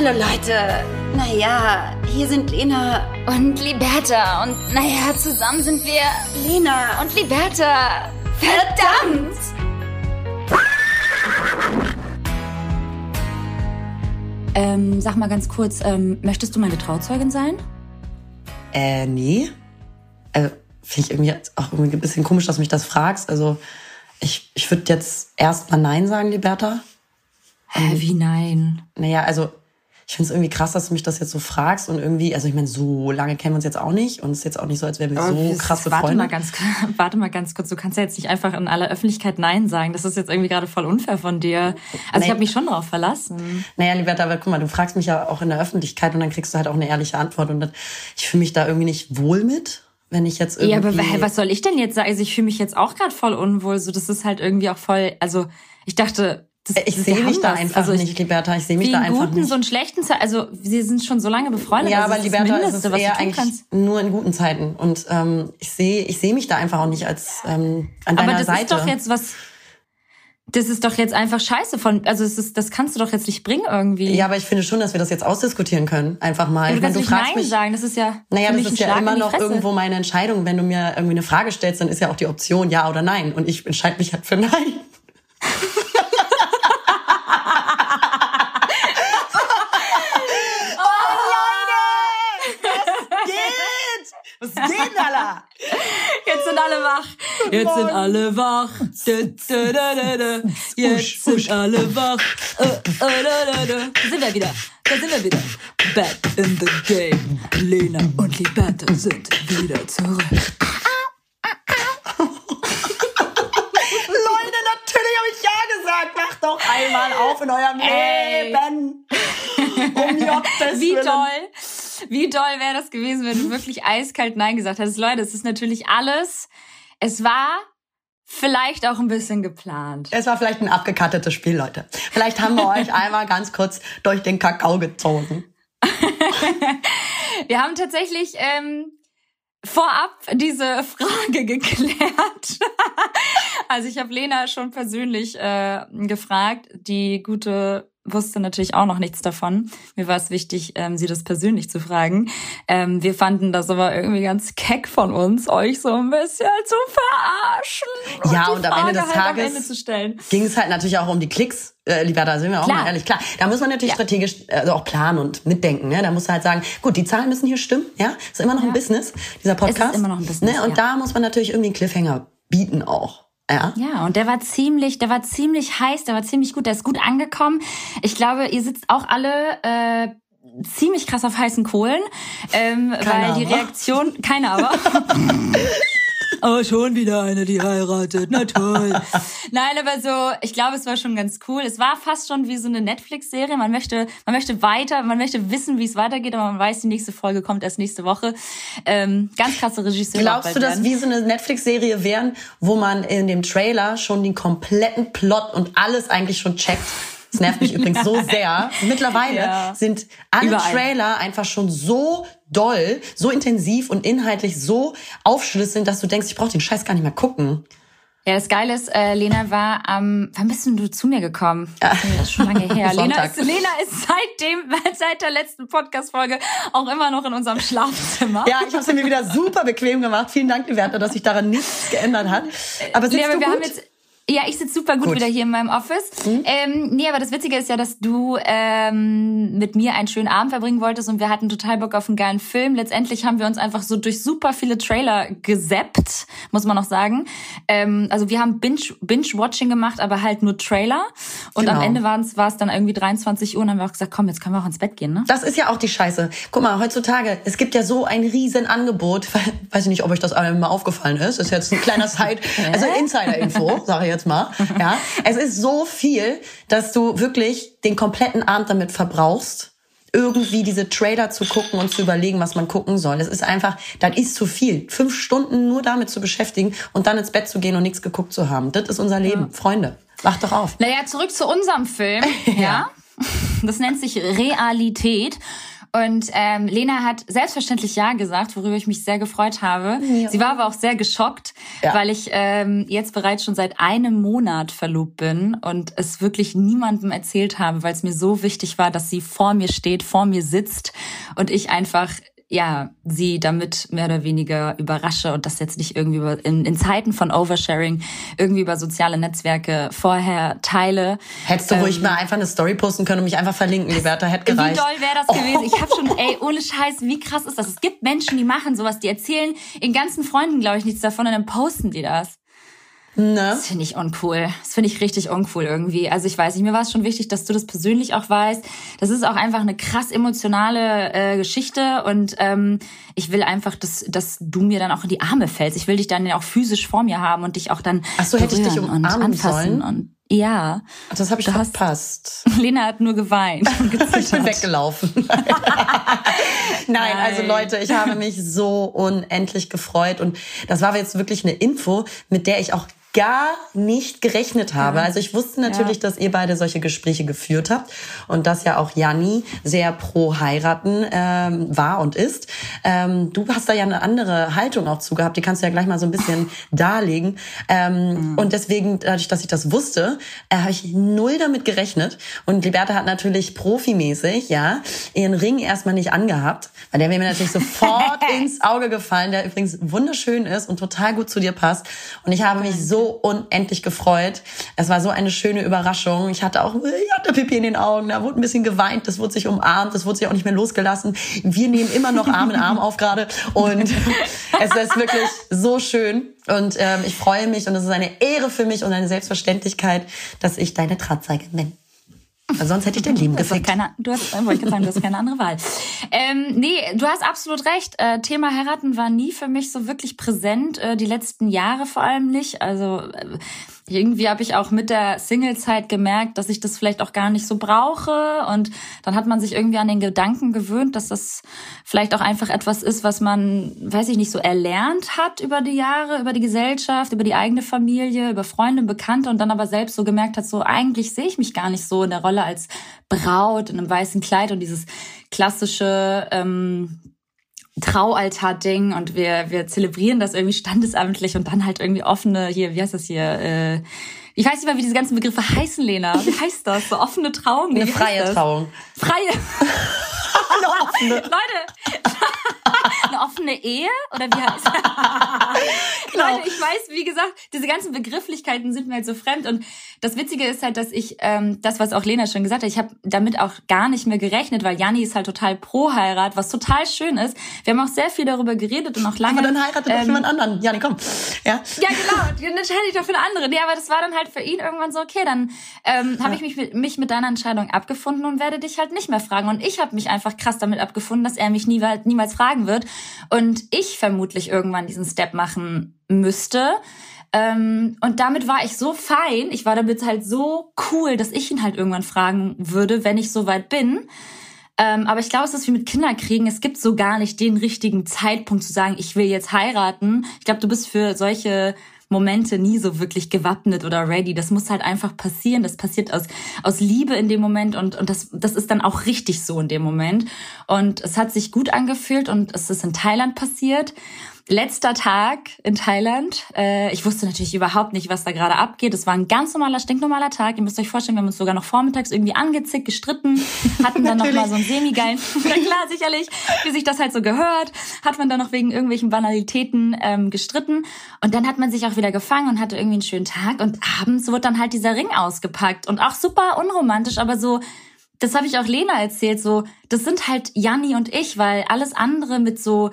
Hallo Leute. Naja, hier sind Lena und Liberta. Und naja, zusammen sind wir Lena und Liberta. Verdammt! Ähm, sag mal ganz kurz, ähm, möchtest du meine Trauzeugin sein? Äh, nee. Also, finde ich irgendwie auch irgendwie ein bisschen komisch, dass du mich das fragst. Also, ich, ich würde jetzt erstmal Nein sagen, Liberta. Hä, wie nein? Naja, also ich finde es irgendwie krass, dass du mich das jetzt so fragst und irgendwie, also ich meine, so lange kennen wir uns jetzt auch nicht und es ist jetzt auch nicht so, als wären wir so das, krasse warte Freunde. Mal ganz, warte mal ganz kurz, du kannst ja jetzt nicht einfach in aller Öffentlichkeit Nein sagen. Das ist jetzt irgendwie gerade voll unfair von dir. Also Nee. ich habe mich schon darauf verlassen. Naja, Liberta, aber guck mal, du fragst mich ja auch in der Öffentlichkeit und dann kriegst du halt auch eine ehrliche Antwort und das, ich fühle mich da irgendwie nicht wohl mit, wenn ich jetzt irgendwie... Ja, aber was soll ich denn jetzt sagen? Also ich fühle mich jetzt auch gerade voll unwohl. So, das ist halt irgendwie auch voll. Also ich dachte, das, Äh, Ich das- sehe mich da das. einfach also ich, nicht, Liberta. Ich sehe mich da in einfach guten, nicht. so in schlechten Zeiten. Also wir sind schon so lange befreundet. Ja, also aber das ist das Liberta, es Mindeste, ist was du eher eigentlich kannst. nur in guten Zeiten. Und ähm, ich sehe ich sehe mich da einfach auch nicht als ähm, an Aber deiner das Seite. ist doch jetzt was. Das ist doch jetzt einfach scheiße von. Also es ist, das kannst du doch jetzt nicht bringen irgendwie. ja, aber ich finde schon, dass wir das jetzt ausdiskutieren können. Einfach mal. Ja, du kannst du nicht fragst Nein mich. sagen. Das ist ja. Naja, das ist ja immer noch irgendwo meine Entscheidung. Wenn du mir irgendwie eine Frage stellst, dann ist ja auch die Option ja oder nein. Und ich entscheide mich halt für nein. Geht, Alter? Jetzt sind alle wach. Jetzt sind alle wach. Jetzt sind alle wach. Äh, äh. Da sind wir wieder. Da sind wir wieder. Back in the game. Lena und Liberta sind wieder zurück. Leute, natürlich habe ich ja gesagt. Macht doch einmal auf in eurem Ey. Leben. Um Gottes Wie Willen. toll, wie toll wäre das gewesen, wenn du wirklich eiskalt Nein gesagt hättest. Leute, es ist natürlich alles. Es war vielleicht auch ein bisschen geplant. Es war vielleicht ein abgekattetes Spiel, Leute. Vielleicht haben wir euch einmal ganz kurz durch den Kakao gezogen. Wir haben tatsächlich ähm, vorab diese Frage geklärt. also ich habe Lena schon persönlich äh, gefragt. Die gute wusste natürlich auch noch nichts davon. Mir war es wichtig, ähm, sie das persönlich zu fragen. Ähm, wir fanden das aber irgendwie ganz keck von uns, euch so ein bisschen zu verarschen. Ja, die und am Ende des Frage halt Tages Ende stellen. Ging es halt natürlich auch um die Klicks, äh, lieber, da sind wir auch Klar. mal ehrlich. Klar, da muss man natürlich strategisch also auch planen und mitdenken. Ne? Da muss man halt sagen, gut, die Zahlen müssen hier stimmen. Ja, ist immer noch ein Business, dieser Podcast. immer noch ein Business, Ne? Und ja. da muss man natürlich irgendwie einen Cliffhanger bieten auch. Ja. Ja, und der war ziemlich, der war ziemlich heiß, der war ziemlich gut, der ist gut angekommen. Ich glaube, ihr sitzt auch alle äh, ziemlich krass auf heißen Kohlen, ähm, weil die. Reaktion, keiner aber. Aber schon wieder eine, die heiratet. Na toll. Nein, aber so, ich glaube, es war schon ganz cool. Es war fast schon wie so eine Netflix-Serie. Man möchte, man möchte weiter, man möchte wissen, wie es weitergeht, aber man weiß, die nächste Folge kommt erst nächste Woche. Ähm, ganz krasse Regisseur. Glaubst du, dass wie so eine Netflix-Serie wären, wo man in dem Trailer schon den kompletten Plot und alles eigentlich schon checkt? Das nervt mich übrigens so sehr. Mittlerweile Ja. sind alle Überall. Trailer einfach schon so doll, so intensiv und inhaltlich so aufschlüsselnd, dass du denkst, ich brauche den Scheiß gar nicht mehr gucken. Ja, das Geile ist, äh, Lena war am, wann bist denn du zu mir gekommen? Das ist schon lange her. Lena ist, Lena ist seitdem, seit der letzten Podcast-Folge auch immer noch in unserem Schlafzimmer. Ja, ich habe es mir wieder super bequem gemacht. Vielen Dank, Liberta, dass sich daran nichts geändert hat. Aber sitzt aber du gut? Ja, ich sitze super gut, Gut. wieder hier in meinem Office. Ähm, nee, aber das Witzige ist ja, dass du ähm, mit mir einen schönen Abend verbringen wolltest und wir hatten total Bock auf einen geilen Film. Letztendlich haben wir uns einfach so durch super viele Trailer gesappt, muss man noch sagen. Ähm, also wir haben Binge- Binge-Watching gemacht, aber halt nur Trailer. Und am Genau. Ende war es, dann irgendwie 23 Uhr und haben wir auch gesagt, komm, jetzt können wir auch ins Bett gehen, ne? Das ist ja auch die Scheiße. Guck mal, heutzutage, es gibt ja so ein riesen Angebot. Weiß ich nicht, ob euch das mal aufgefallen ist. Ist jetzt ein kleiner Side, also Insider-Info, sage ich jetzt mal. Ja, es ist so viel, dass du wirklich den kompletten Abend damit verbrauchst, irgendwie diese Trailer zu gucken und zu überlegen, was man gucken soll. Es ist einfach, das ist zu viel. Fünf Stunden nur damit zu beschäftigen und dann ins Bett zu gehen und nichts geguckt zu haben. Das ist unser Leben. Freunde, wacht doch auf. Naja, zurück zu unserem Film. ja. Das nennt sich Realität. Und ähm, Lena hat selbstverständlich Ja gesagt, worüber ich mich sehr gefreut habe. Ja. Sie war aber auch sehr geschockt, ja. weil ich ähm, jetzt bereits schon seit einem Monat verlobt bin und es wirklich niemandem erzählt habe, weil es mir so wichtig war, dass sie vor mir steht, vor mir sitzt und ich einfach ja, sie damit mehr oder weniger überrasche und das jetzt nicht irgendwie über, in, in Zeiten von Oversharing irgendwie über soziale Netzwerke vorher teile. Hättest du ähm, ruhig mal einfach eine Story posten können und mich einfach verlinken, Liberta, hätte gereicht. Wie doll wäre das oh. gewesen? Ich habe schon, ey, ohne Scheiß, wie krass ist das? Es gibt Menschen, die machen sowas, die erzählen in ganzen Freunden, glaube ich, nichts davon und dann posten die das. Ne? Das finde ich uncool. Das finde ich richtig uncool irgendwie. Also ich weiß nicht, mir war es schon wichtig, dass du das persönlich auch weißt. Das ist auch einfach eine krass emotionale äh, Geschichte und ähm, ich will einfach, dass, dass du mir dann auch in die Arme fällst. Ich will dich dann auch physisch vor mir haben und dich auch dann Ach so, hätte ich dich umarmen sollen? Und, ja. Das habe ich du verpasst. Hast, Lena hat nur geweint und ich bin weggelaufen. Nein, Nein, also Leute, ich habe mich so unendlich gefreut und das war jetzt wirklich eine Info, mit der ich auch gar nicht gerechnet habe. Ja. Also ich wusste natürlich, ja. dass ihr beide solche Gespräche geführt habt und dass ja auch Janni sehr pro heiraten ähm, war und ist. Ähm, du hast da ja eine andere Haltung auch zu gehabt. Die kannst du ja gleich mal so ein bisschen darlegen. Ähm, mhm. Und deswegen, dadurch, dass ich das wusste, äh, habe ich null damit gerechnet. Und Liberta hat natürlich profimäßig ja ihren Ring erstmal nicht angehabt, weil der wäre mir natürlich sofort ins Auge gefallen, der übrigens wunderschön ist und total gut zu dir passt. Und ich habe mich so unendlich gefreut. Es war so eine schöne Überraschung. Ich hatte auch, ich hatte Pipi in den Augen, da wurde ein bisschen geweint, das wurde sich umarmt, das wurde sich auch nicht mehr losgelassen. Wir nehmen immer noch Arm in Arm auf gerade und es ist wirklich so schön. Und ähm, ich freue mich und es ist eine Ehre für mich und eine Selbstverständlichkeit, dass ich deine Trauzeuge bin. Weil sonst hätte ich dein Leben gefickt. Keine, du hast, wollte ich sagen, du hast keine andere Wahl. Ähm, nee, du hast absolut recht. Äh, Thema Heiraten war nie für mich so wirklich präsent, äh, die letzten Jahre vor allem nicht. Also äh, irgendwie habe ich auch mit der Singlezeit gemerkt, dass ich das vielleicht auch gar nicht so brauche. Und dann hat man sich irgendwie an den Gedanken gewöhnt, dass das vielleicht auch einfach etwas ist, was man, weiß ich nicht, so erlernt hat über die Jahre, über die Gesellschaft, über die eigene Familie, über Freunde, Bekannte und dann aber selbst so gemerkt hat, so eigentlich sehe ich mich gar nicht so in der Rolle als Braut in einem weißen Kleid und dieses klassische ähm, Traualtar-Ding und wir, wir zelebrieren das irgendwie standesamtlich und dann halt irgendwie offene, hier, wie heißt das hier, äh, ich weiß nicht mal, wie diese ganzen Begriffe heißen, Lena. Wie heißt das? So offene Trauung? Eine freie Trauung. Freie. Eine offene. Leute, eine offene Ehe? Oder wie heißt das? genau. Leute, ich weiß, wie gesagt, diese ganzen Begrifflichkeiten sind mir halt so fremd. Und das Witzige ist halt, dass ich, ähm, das, was auch Lena schon gesagt hat, ich habe damit auch gar nicht mehr gerechnet, weil Janni ist halt total pro Heirat, was total schön ist. Wir haben auch sehr viel darüber geredet und auch lange. Aber dann heiratet ähm, doch jemand anderen. Janni, komm. Ja, ja genau. Dann entscheide ich doch für eine andere. Nee, aber das war dann halt für ihn irgendwann so, okay, dann ähm, ja. habe ich mich mit, mich mit deiner Entscheidung abgefunden und werde dich halt nicht mehr fragen. Und ich habe mich einfach krass damit abgefunden, dass er mich nie, niemals fragen wird und ich vermutlich irgendwann diesen Step machen müsste. Ähm, und damit war ich so fein, ich war damit halt so cool, dass ich ihn halt irgendwann fragen würde, wenn ich soweit bin. Ähm, aber ich glaube, es ist wie mit Kinderkriegen. Es gibt so gar nicht den richtigen Zeitpunkt zu sagen, ich will jetzt heiraten. Ich glaube, du bist für solche Momente nie so wirklich gewappnet oder ready. Das muss halt einfach passieren. Das passiert aus, aus Liebe in dem Moment und, und das, das ist dann auch richtig so in dem Moment. Und es hat sich gut angefühlt und es ist in Thailand passiert letzter Tag in Thailand. Äh, ich wusste natürlich überhaupt nicht, was da gerade abgeht. Es war ein ganz normaler, stinknormaler Tag. Ihr müsst euch vorstellen, wir haben uns sogar noch vormittags irgendwie angezickt, gestritten, hatten dann noch mal so einen semi-geilen, na klar, sicherlich, wie sich das halt so gehört, hat man dann noch wegen irgendwelchen Banalitäten ähm, gestritten. Und dann hat man sich auch wieder gefangen und hatte irgendwie einen schönen Tag. Und abends wurde dann halt dieser Ring ausgepackt. Und auch super unromantisch, aber so das habe ich auch Lena erzählt, so, das sind halt Janni und ich, weil alles andere mit so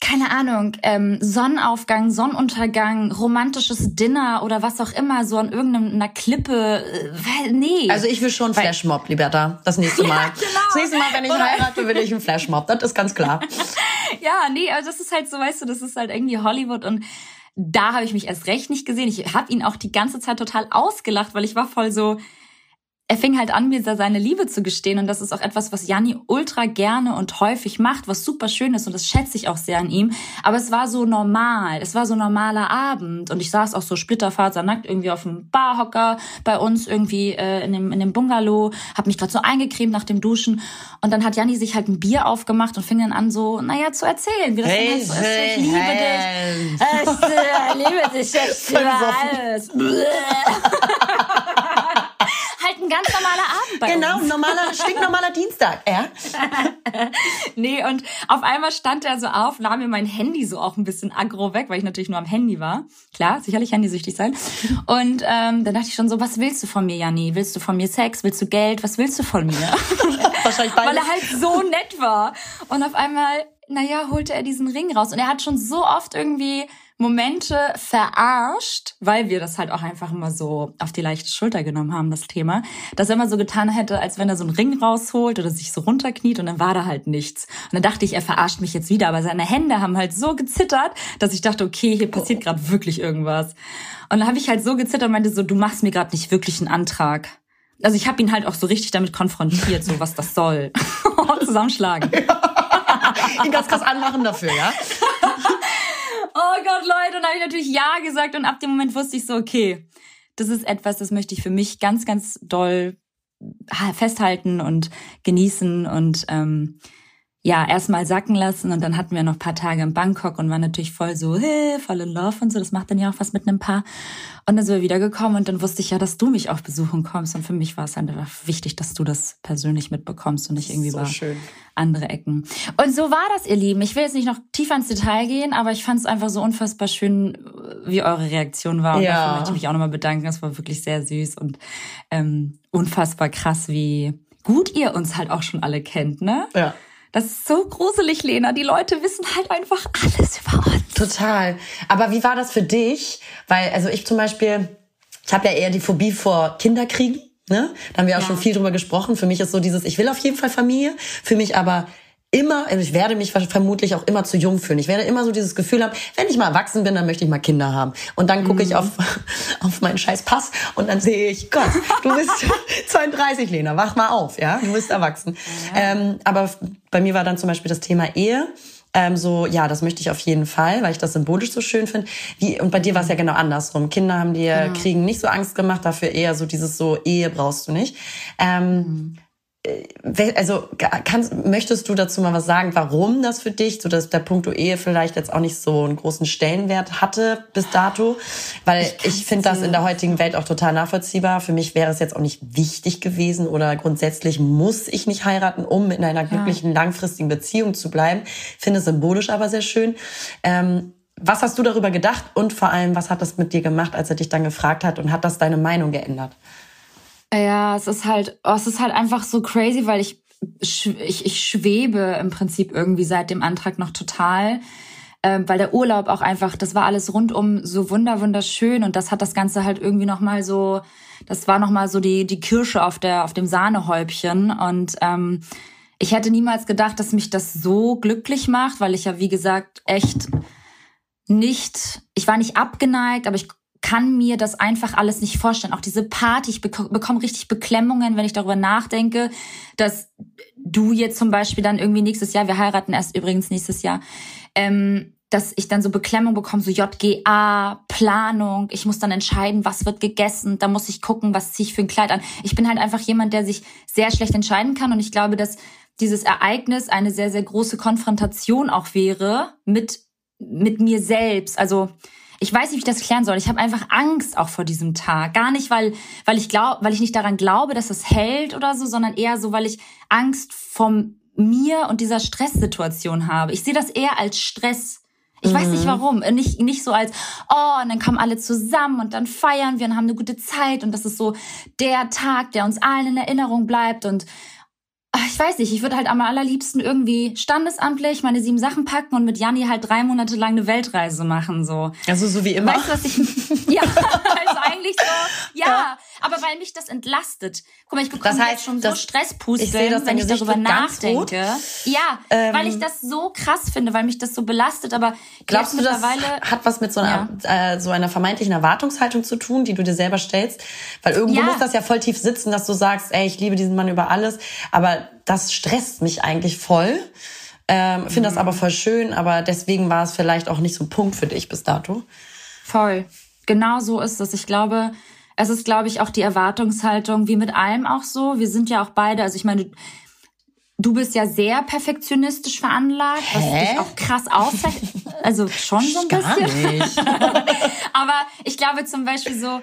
keine Ahnung, ähm, Sonnenaufgang, Sonnenuntergang, romantisches Dinner oder was auch immer, so an irgendeiner Klippe. Äh, nee. Also ich will schon Flashmob, Liberta, das nächste Mal. Ja, genau. Das nächste Mal, wenn ich oder heirate, will ich einen Flashmob. Das ist ganz klar. ja, nee, also das ist halt so, weißt du, das ist halt irgendwie Hollywood und da habe ich mich erst recht nicht gesehen. Ich habe ihn auch die ganze Zeit total ausgelacht, weil ich war voll so, er fing halt an, mir seine Liebe zu gestehen. Und das ist auch etwas, was Janni ultra gerne und häufig macht, was super schön ist. Und das schätze ich auch sehr an ihm. Aber es war so normal. Es war so normaler Abend. Und ich saß auch so splitterfasernackt irgendwie auf dem Barhocker bei uns irgendwie äh, in, dem, in dem Bungalow. Hab mich gerade so eingecremt nach dem Duschen. Und dann hat Janni sich halt ein Bier aufgemacht und fing dann an so, naja, zu erzählen, wie das hey, halt so ist. Ich liebe hey. dich. Ich äh, liebe dich jetzt für alles. Ein ganz normaler Abend bei genau, uns. Genau, normaler, stinknormaler Dienstag, ja. nee, und auf einmal stand er so auf, nahm mir mein Handy so auch ein bisschen aggro weg, weil ich natürlich nur am Handy war. Klar, sicherlich handysüchtig sein. Und ähm, dann dachte ich schon so, was willst du von mir, Janni? Willst du von mir Sex? Willst du Geld? Was willst du von mir? Wahrscheinlich beides. Weil er halt so nett war. Und auf einmal, naja, holte er diesen Ring raus. Und er hat schon so oft irgendwie Momente verarscht, weil wir das halt auch einfach immer so auf die leichte Schulter genommen haben, das Thema, dass er immer so getan hätte, als wenn er so einen Ring rausholt oder sich so runterkniet und dann war da halt nichts. Und dann dachte ich, er verarscht mich jetzt wieder, aber seine Hände haben halt so gezittert, dass ich dachte, okay, hier passiert gerade wirklich irgendwas. Und dann habe ich halt so gezittert und meinte so, du machst mir gerade nicht wirklich einen Antrag. Also ich habe ihn halt auch so richtig damit konfrontiert, so was das soll. Zusammenschlagen. ihn ganz krass anmachen dafür, ja? oh Gott, Leute, und habe ich natürlich Ja gesagt und ab dem Moment wusste ich so, okay, das ist etwas, das möchte ich für mich ganz, ganz doll festhalten und genießen und ähm, ja, erstmal sacken lassen und dann hatten wir noch paar Tage in Bangkok und waren natürlich voll so, hey, voll in Love und so. Das macht dann ja auch was mit einem Paar. Und dann sind wir wiedergekommen und dann wusste ich ja, dass du mich auch besuchen kommst. Und für mich war es einfach wichtig, dass du das persönlich mitbekommst und nicht irgendwie so über schön. andere Ecken. Und so war das, ihr Lieben. Ich will jetzt nicht noch tiefer ins Detail gehen, aber ich fand es einfach so unfassbar schön, wie eure Reaktion war. Und ja. dafür möchte ich mich auch nochmal bedanken. Das war wirklich sehr süß und ähm, unfassbar krass, wie gut ihr uns halt auch schon alle kennt, ne? Ja. Das ist so gruselig, Lena. Die Leute wissen halt einfach alles über uns. Total. Aber wie war das für dich? Weil, also ich zum Beispiel, ich habe ja eher die Phobie vor Kinderkriegen. Ne? Da haben wir auch ja. schon viel drüber gesprochen. Für mich ist so dieses, ich will auf jeden Fall Familie, für mich aber immer, also ich werde mich vermutlich auch immer zu jung fühlen. Ich werde immer so dieses Gefühl haben, wenn ich mal erwachsen bin, dann möchte ich mal Kinder haben. Und dann gucke mhm. ich auf, auf meinen scheiß Pass und dann sehe ich, Gott, du bist 32, Lena, wach mal auf, ja, du bist erwachsen. Ja. Ähm, aber bei mir war dann zum Beispiel das Thema Ehe. Ähm, so, ja, das möchte ich auf jeden Fall, weil ich das symbolisch so schön finde. Wie, und bei dir war es ja genau andersrum. Kinder haben dir genau. Kriegen nicht so Angst gemacht, dafür eher so dieses so, Ehe brauchst du nicht. Ähm, mhm also kannst, möchtest du dazu mal was sagen, warum das für dich, so dass der Punkt Ehe vielleicht jetzt auch nicht so einen großen Stellenwert hatte bis dato? Weil ich, ich finde das in der heutigen Welt auch total nachvollziehbar. Für mich wäre es jetzt auch nicht wichtig gewesen oder grundsätzlich muss ich nicht heiraten, um in einer glücklichen, ja. langfristigen Beziehung zu bleiben. Finde es symbolisch aber sehr schön. Ähm, was hast du darüber gedacht und vor allem, was hat das mit dir gemacht, als er dich dann gefragt hat und hat das deine Meinung geändert? Ja, es ist halt, oh, es ist halt einfach so crazy, weil ich, ich, ich schwebe im Prinzip irgendwie seit dem Antrag noch total. Ähm, weil der Urlaub auch einfach, das war alles rundum so wunder wunderschön und das hat das Ganze halt irgendwie noch mal so, das war noch mal so die die Kirsche auf der auf dem Sahnehäubchen und ähm, ich hätte niemals gedacht, dass mich das so glücklich macht, weil ich ja wie gesagt echt nicht, ich war nicht abgeneigt, aber ich kann mir das einfach alles nicht vorstellen. Auch diese Party, ich bek bekomme richtig Beklemmungen, wenn ich darüber nachdenke, dass du jetzt zum Beispiel dann irgendwie nächstes Jahr, wir heiraten erst übrigens nächstes Jahr, ähm, dass ich dann so Beklemmung bekomme, so JGA, Planung, ich muss dann entscheiden, was wird gegessen, da muss ich gucken, was ziehe ich für ein Kleid an. Ich bin halt einfach jemand, der sich sehr schlecht entscheiden kann und ich glaube, dass dieses Ereignis eine sehr, sehr große Konfrontation auch wäre mit, mit mir selbst. Also ich weiß nicht, wie ich das klären soll. Ich habe einfach Angst auch vor diesem Tag. Gar nicht, weil, weil ich glaube, weil ich nicht daran glaube, dass es hält oder so, sondern eher so, weil ich Angst vor mir und dieser Stresssituation habe. Ich sehe das eher als Stress. Ich mhm. weiß nicht mhm. warum. Nicht, nicht so als, oh, und dann kommen alle zusammen und dann feiern wir und haben eine gute Zeit und das ist so der Tag, der uns allen in Erinnerung bleibt und ich weiß nicht, ich würde halt am allerliebsten irgendwie standesamtlich meine sieben Sachen packen und mit Janni halt drei Monate lang eine Weltreise machen, so. Also so wie immer. Weißt du, was ich, ja, also eigentlich so, ja, ja, aber weil mich das entlastet. Guck mal, ich bekomme das heißt, jetzt schon so Stresspusteln, das wenn ich darüber nachdenke. Ja, ähm, weil ich das so krass finde, weil mich das so belastet, aber glaubst du, das hat was mit so einer, ja. äh, so einer vermeintlichen Erwartungshaltung zu tun, die du dir selber stellst? Weil irgendwo ja. muss das ja voll tief sitzen, dass du sagst, ey, ich liebe diesen Mann über alles, aber das stresst mich eigentlich voll. Ähm, Finde mhm. das aber voll schön, aber deswegen war es vielleicht auch nicht so ein Punkt für dich bis dato. Voll. Genau so ist es. Ich glaube, es ist, glaube ich, auch die Erwartungshaltung, wie mit allem auch so. Wir sind ja auch beide, also ich meine, du bist ja sehr perfektionistisch veranlagt, was Hä? dich auch krass auszeichnet. Also schon so ein Gar bisschen. Nicht. Aber ich glaube zum Beispiel so,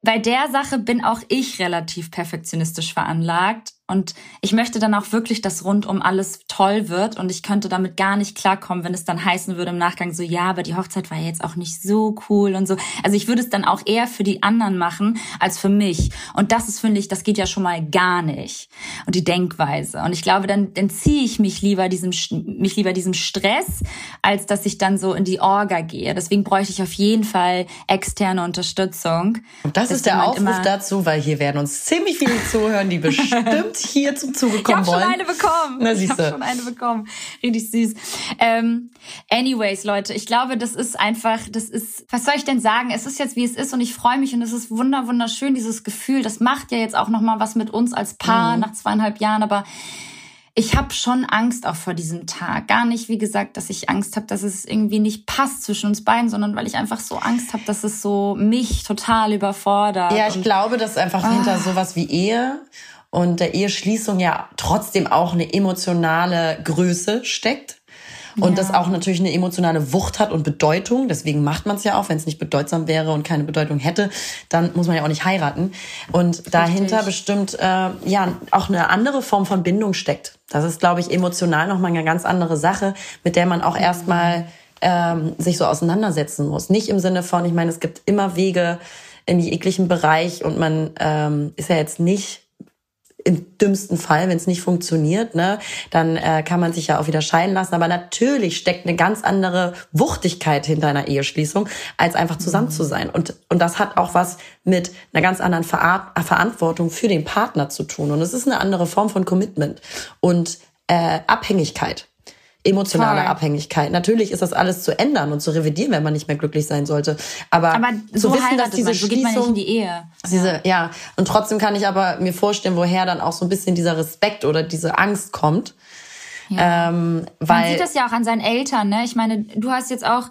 bei der Sache bin auch ich relativ perfektionistisch veranlagt und ich möchte dann auch wirklich, dass rundum alles toll wird und ich könnte damit gar nicht klarkommen, wenn es dann heißen würde im Nachgang so, ja, aber die Hochzeit war jetzt auch nicht so cool und so. Also ich würde es dann auch eher für die anderen machen als für mich. Und das ist, finde ich, das geht ja schon mal gar nicht. Und die Denkweise. Und ich glaube, dann, dann ziehe ich mich lieber diesem, mich lieber diesem Stress, als dass ich dann so in die Orga gehe. Deswegen bräuchte ich auf jeden Fall externe Unterstützung. Und das ist der Aufruf dazu, weil hier werden uns ziemlich viele zuhören, die bestimmt hier zum Zuge kommen wollen. Ich habe schon eine bekommen. Na. Ich habe schon eine bekommen. Richtig süß. Ähm, anyways, Leute, ich glaube, das ist einfach, das ist, was soll ich denn sagen? Es ist jetzt, wie es ist und ich freue mich und es ist wunder, wunderschön, dieses Gefühl. Das macht ja jetzt auch nochmal was mit uns als Paar mhm. nach zweieinhalb Jahren, aber ich habe schon Angst auch vor diesem Tag. Gar nicht, wie gesagt, dass ich Angst habe, dass es irgendwie nicht passt zwischen uns beiden, sondern weil ich einfach so Angst habe, dass es so mich total überfordert. Ja, ich glaube, dass einfach ah. hinter sowas wie Ehe und der Eheschließung ja trotzdem auch eine emotionale Größe steckt. Und ja. das auch natürlich eine emotionale Wucht hat und Bedeutung. Deswegen macht man es ja auch. Wenn es nicht bedeutsam wäre und keine Bedeutung hätte, dann muss man ja auch nicht heiraten. Und Richtig. dahinter bestimmt äh, ja auch eine andere Form von Bindung steckt. Das ist, glaube ich, emotional nochmal eine ganz andere Sache, mit der man auch mhm. erstmal ähm, sich so auseinandersetzen muss. Nicht im Sinne von, ich meine, es gibt immer Wege in jeglichen Bereich und man ähm, ist ja jetzt nicht im dümmsten Fall, wenn es nicht funktioniert, ne, dann äh, kann man sich ja auch wieder scheiden lassen. Aber natürlich steckt eine ganz andere Wuchtigkeit hinter einer Eheschließung, als einfach zusammen zu sein. Und, und das hat auch was mit einer ganz anderen Ver Verantwortung für den Partner zu tun. Und es ist eine andere Form von Commitment und äh, Abhängigkeit emotionale Voll. Abhängigkeit. Natürlich ist das alles zu ändern und zu revidieren, wenn man nicht mehr glücklich sein sollte. Aber, aber so zu wissen, dass diese man, so geht man nicht in die Ehe. Diese, ja. Und trotzdem kann ich aber mir vorstellen, woher dann auch so ein bisschen dieser Respekt oder diese Angst kommt. Ja. Ähm, weil man sieht das ja auch an seinen Eltern, ne? Ich meine, du hast jetzt auch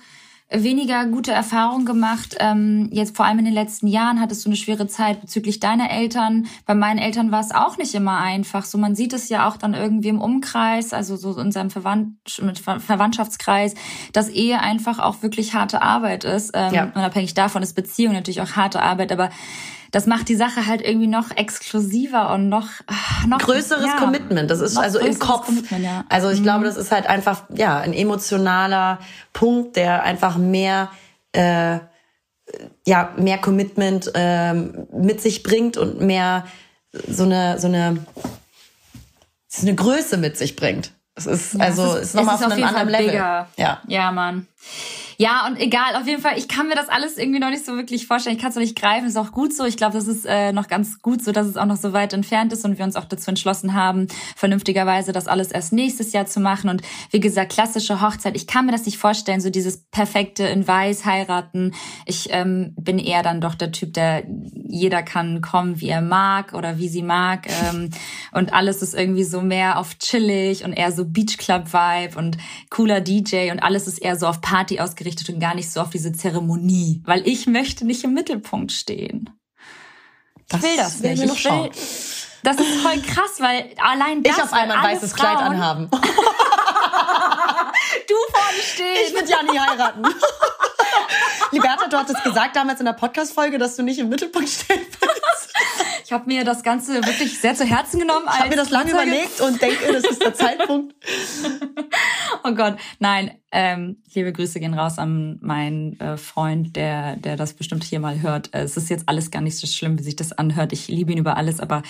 weniger gute Erfahrungen gemacht. Ähm, jetzt vor allem in den letzten Jahren hattest du eine schwere Zeit bezüglich deiner Eltern. Bei meinen Eltern war es auch nicht immer einfach. So man sieht es ja auch dann irgendwie im Umkreis, also so in seinem Verwand Verwandtschaftskreis, dass Ehe einfach auch wirklich harte Arbeit ist. Ähm, ja. Unabhängig davon ist Beziehung natürlich auch harte Arbeit, aber das macht die Sache halt irgendwie noch exklusiver und noch ah, noch größeres ja, Commitment. Das ist also im Kopf. Ja. Also ich mhm. glaube, das ist halt einfach ja ein emotionaler Punkt, der einfach mehr äh, ja mehr Commitment äh, mit sich bringt und mehr so eine so eine so eine Größe mit sich bringt. Es ist ja, also es ist, ist nochmal auf einem anderen Level. Bigger. Ja, ja, Mann. Ja, und egal, auf jeden Fall, ich kann mir das alles irgendwie noch nicht so wirklich vorstellen. Ich kann es noch nicht greifen, ist auch gut so. Ich glaube, das ist äh, noch ganz gut so, dass es auch noch so weit entfernt ist und wir uns auch dazu entschlossen haben, vernünftigerweise das alles erst nächstes Jahr zu machen. Und wie gesagt, klassische Hochzeit, ich kann mir das nicht vorstellen, so dieses perfekte in Weiß heiraten. Ich ähm, bin eher dann doch der Typ, der jeder kann kommen, wie er mag oder wie sie mag. Ähm, und alles ist irgendwie so mehr auf chillig und eher so Beachclub-Vibe und cooler DJ und alles ist eher so auf Party ausgerichtet ausgerichtet und gar nicht so auf diese Zeremonie, weil ich möchte nicht im Mittelpunkt stehen. Das ich will das nicht. Ich will, das ist voll krass, weil allein das. Ich auf einmal ein weißes Frauen, Kleid anhaben. du vorne stehen. Ich will Janni heiraten. Liberta, du hattest gesagt damals in der Podcast-Folge, dass du nicht im Mittelpunkt stehen willst. Ich habe mir das Ganze wirklich sehr zu Herzen genommen. Ich habe mir das lange überlegt und denke, das ist der Zeitpunkt. oh Gott, nein. Ähm, liebe Grüße gehen raus an meinen äh, Freund, der, der das bestimmt hier mal hört. Es ist jetzt alles gar nicht so schlimm, wie sich das anhört. Ich liebe ihn über alles, aber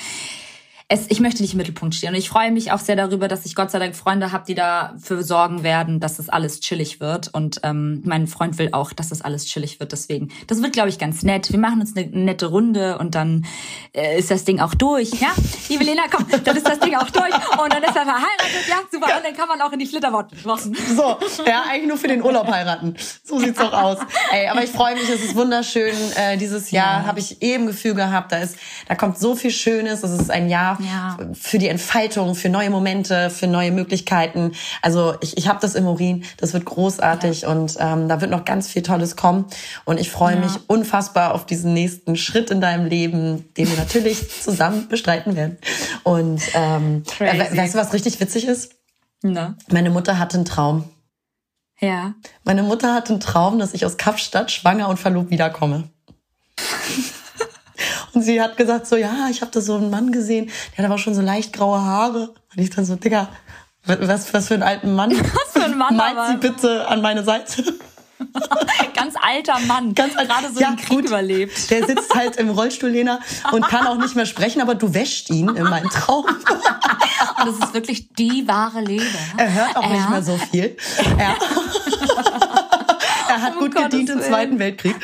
es, ich möchte nicht im Mittelpunkt stehen. Und ich freue mich auch sehr darüber, dass ich Gott sei Dank Freunde habe, die dafür sorgen werden, dass das alles chillig wird. Und ähm, mein Freund will auch, dass das alles chillig wird. Deswegen, das wird, glaube ich, ganz nett. Wir machen uns eine nette Runde und dann äh, ist das Ding auch durch. Ja, liebe Lena, komm, dann ist das Ding auch durch. Und dann ist er verheiratet. Ja, super. Und dann kann man auch in die Flitterwochen. So, ja, eigentlich nur für den Urlaub heiraten. So sieht's doch aus. Ey, aber ich freue mich, es ist wunderschön. Äh, dieses Jahr ja. habe ich eben Gefühl gehabt, da ist, da kommt so viel Schönes. Es ist ein Jahr ja. für die Entfaltung, für neue Momente, für neue Möglichkeiten. Also ich, ich habe das im Urin, das wird großartig ja. und ähm, da wird noch ganz viel Tolles kommen. Und ich freue ja. mich unfassbar auf diesen nächsten Schritt in deinem Leben, den wir natürlich zusammen bestreiten werden. Und ähm, äh, weißt du, was richtig witzig ist? Na? Meine Mutter hatte einen Traum. Ja. Meine Mutter hatte einen Traum, dass ich aus Kapstadt schwanger und verlobt wiederkomme. Und sie hat gesagt so, ja, ich habe da so einen Mann gesehen, der hat aber schon so leicht graue Haare. Und ich dann so, Digga, was, was für einen alten Mann? Was für ein Mann? Meint sie bitte an meine Seite? Ganz alter Mann, ganz alt, gerade so ja, einen Krieg gut. überlebt. Der sitzt halt im Rollstuhl, Lena, und kann auch nicht mehr sprechen, aber du wäschst ihn in meinem Traum. Und das ist wirklich die wahre Liebe. Er hört auch ja. nicht mehr so viel. Er, er hat um gut Gottes gedient im Zweiten Weltkrieg.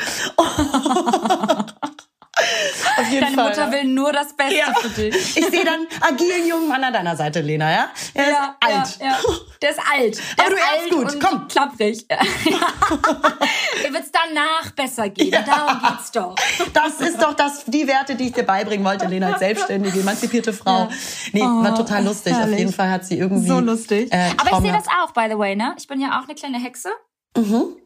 Auf jeden Deine Fall, Mutter ja. will nur das Beste ja. für dich. Ich sehe dann agilen jungen Mann an deiner Seite, Lena, ja? Er ja, ist alt. Ja, Der ist alt. Der Aber ist du alt gut, komm. Klapprig. Dir wird's danach besser gehen. Ja. Darum geht's doch. Das ist doch das, die Werte, die ich dir beibringen wollte, Lena, als selbstständige, emanzipierte Frau. Nee, oh, war total lustig. Herrlich. Auf jeden Fall hat sie irgendwie. So lustig. Äh, Aber ich sehe das auch, by the way, ne? Ich bin ja auch eine kleine Hexe. Mhm.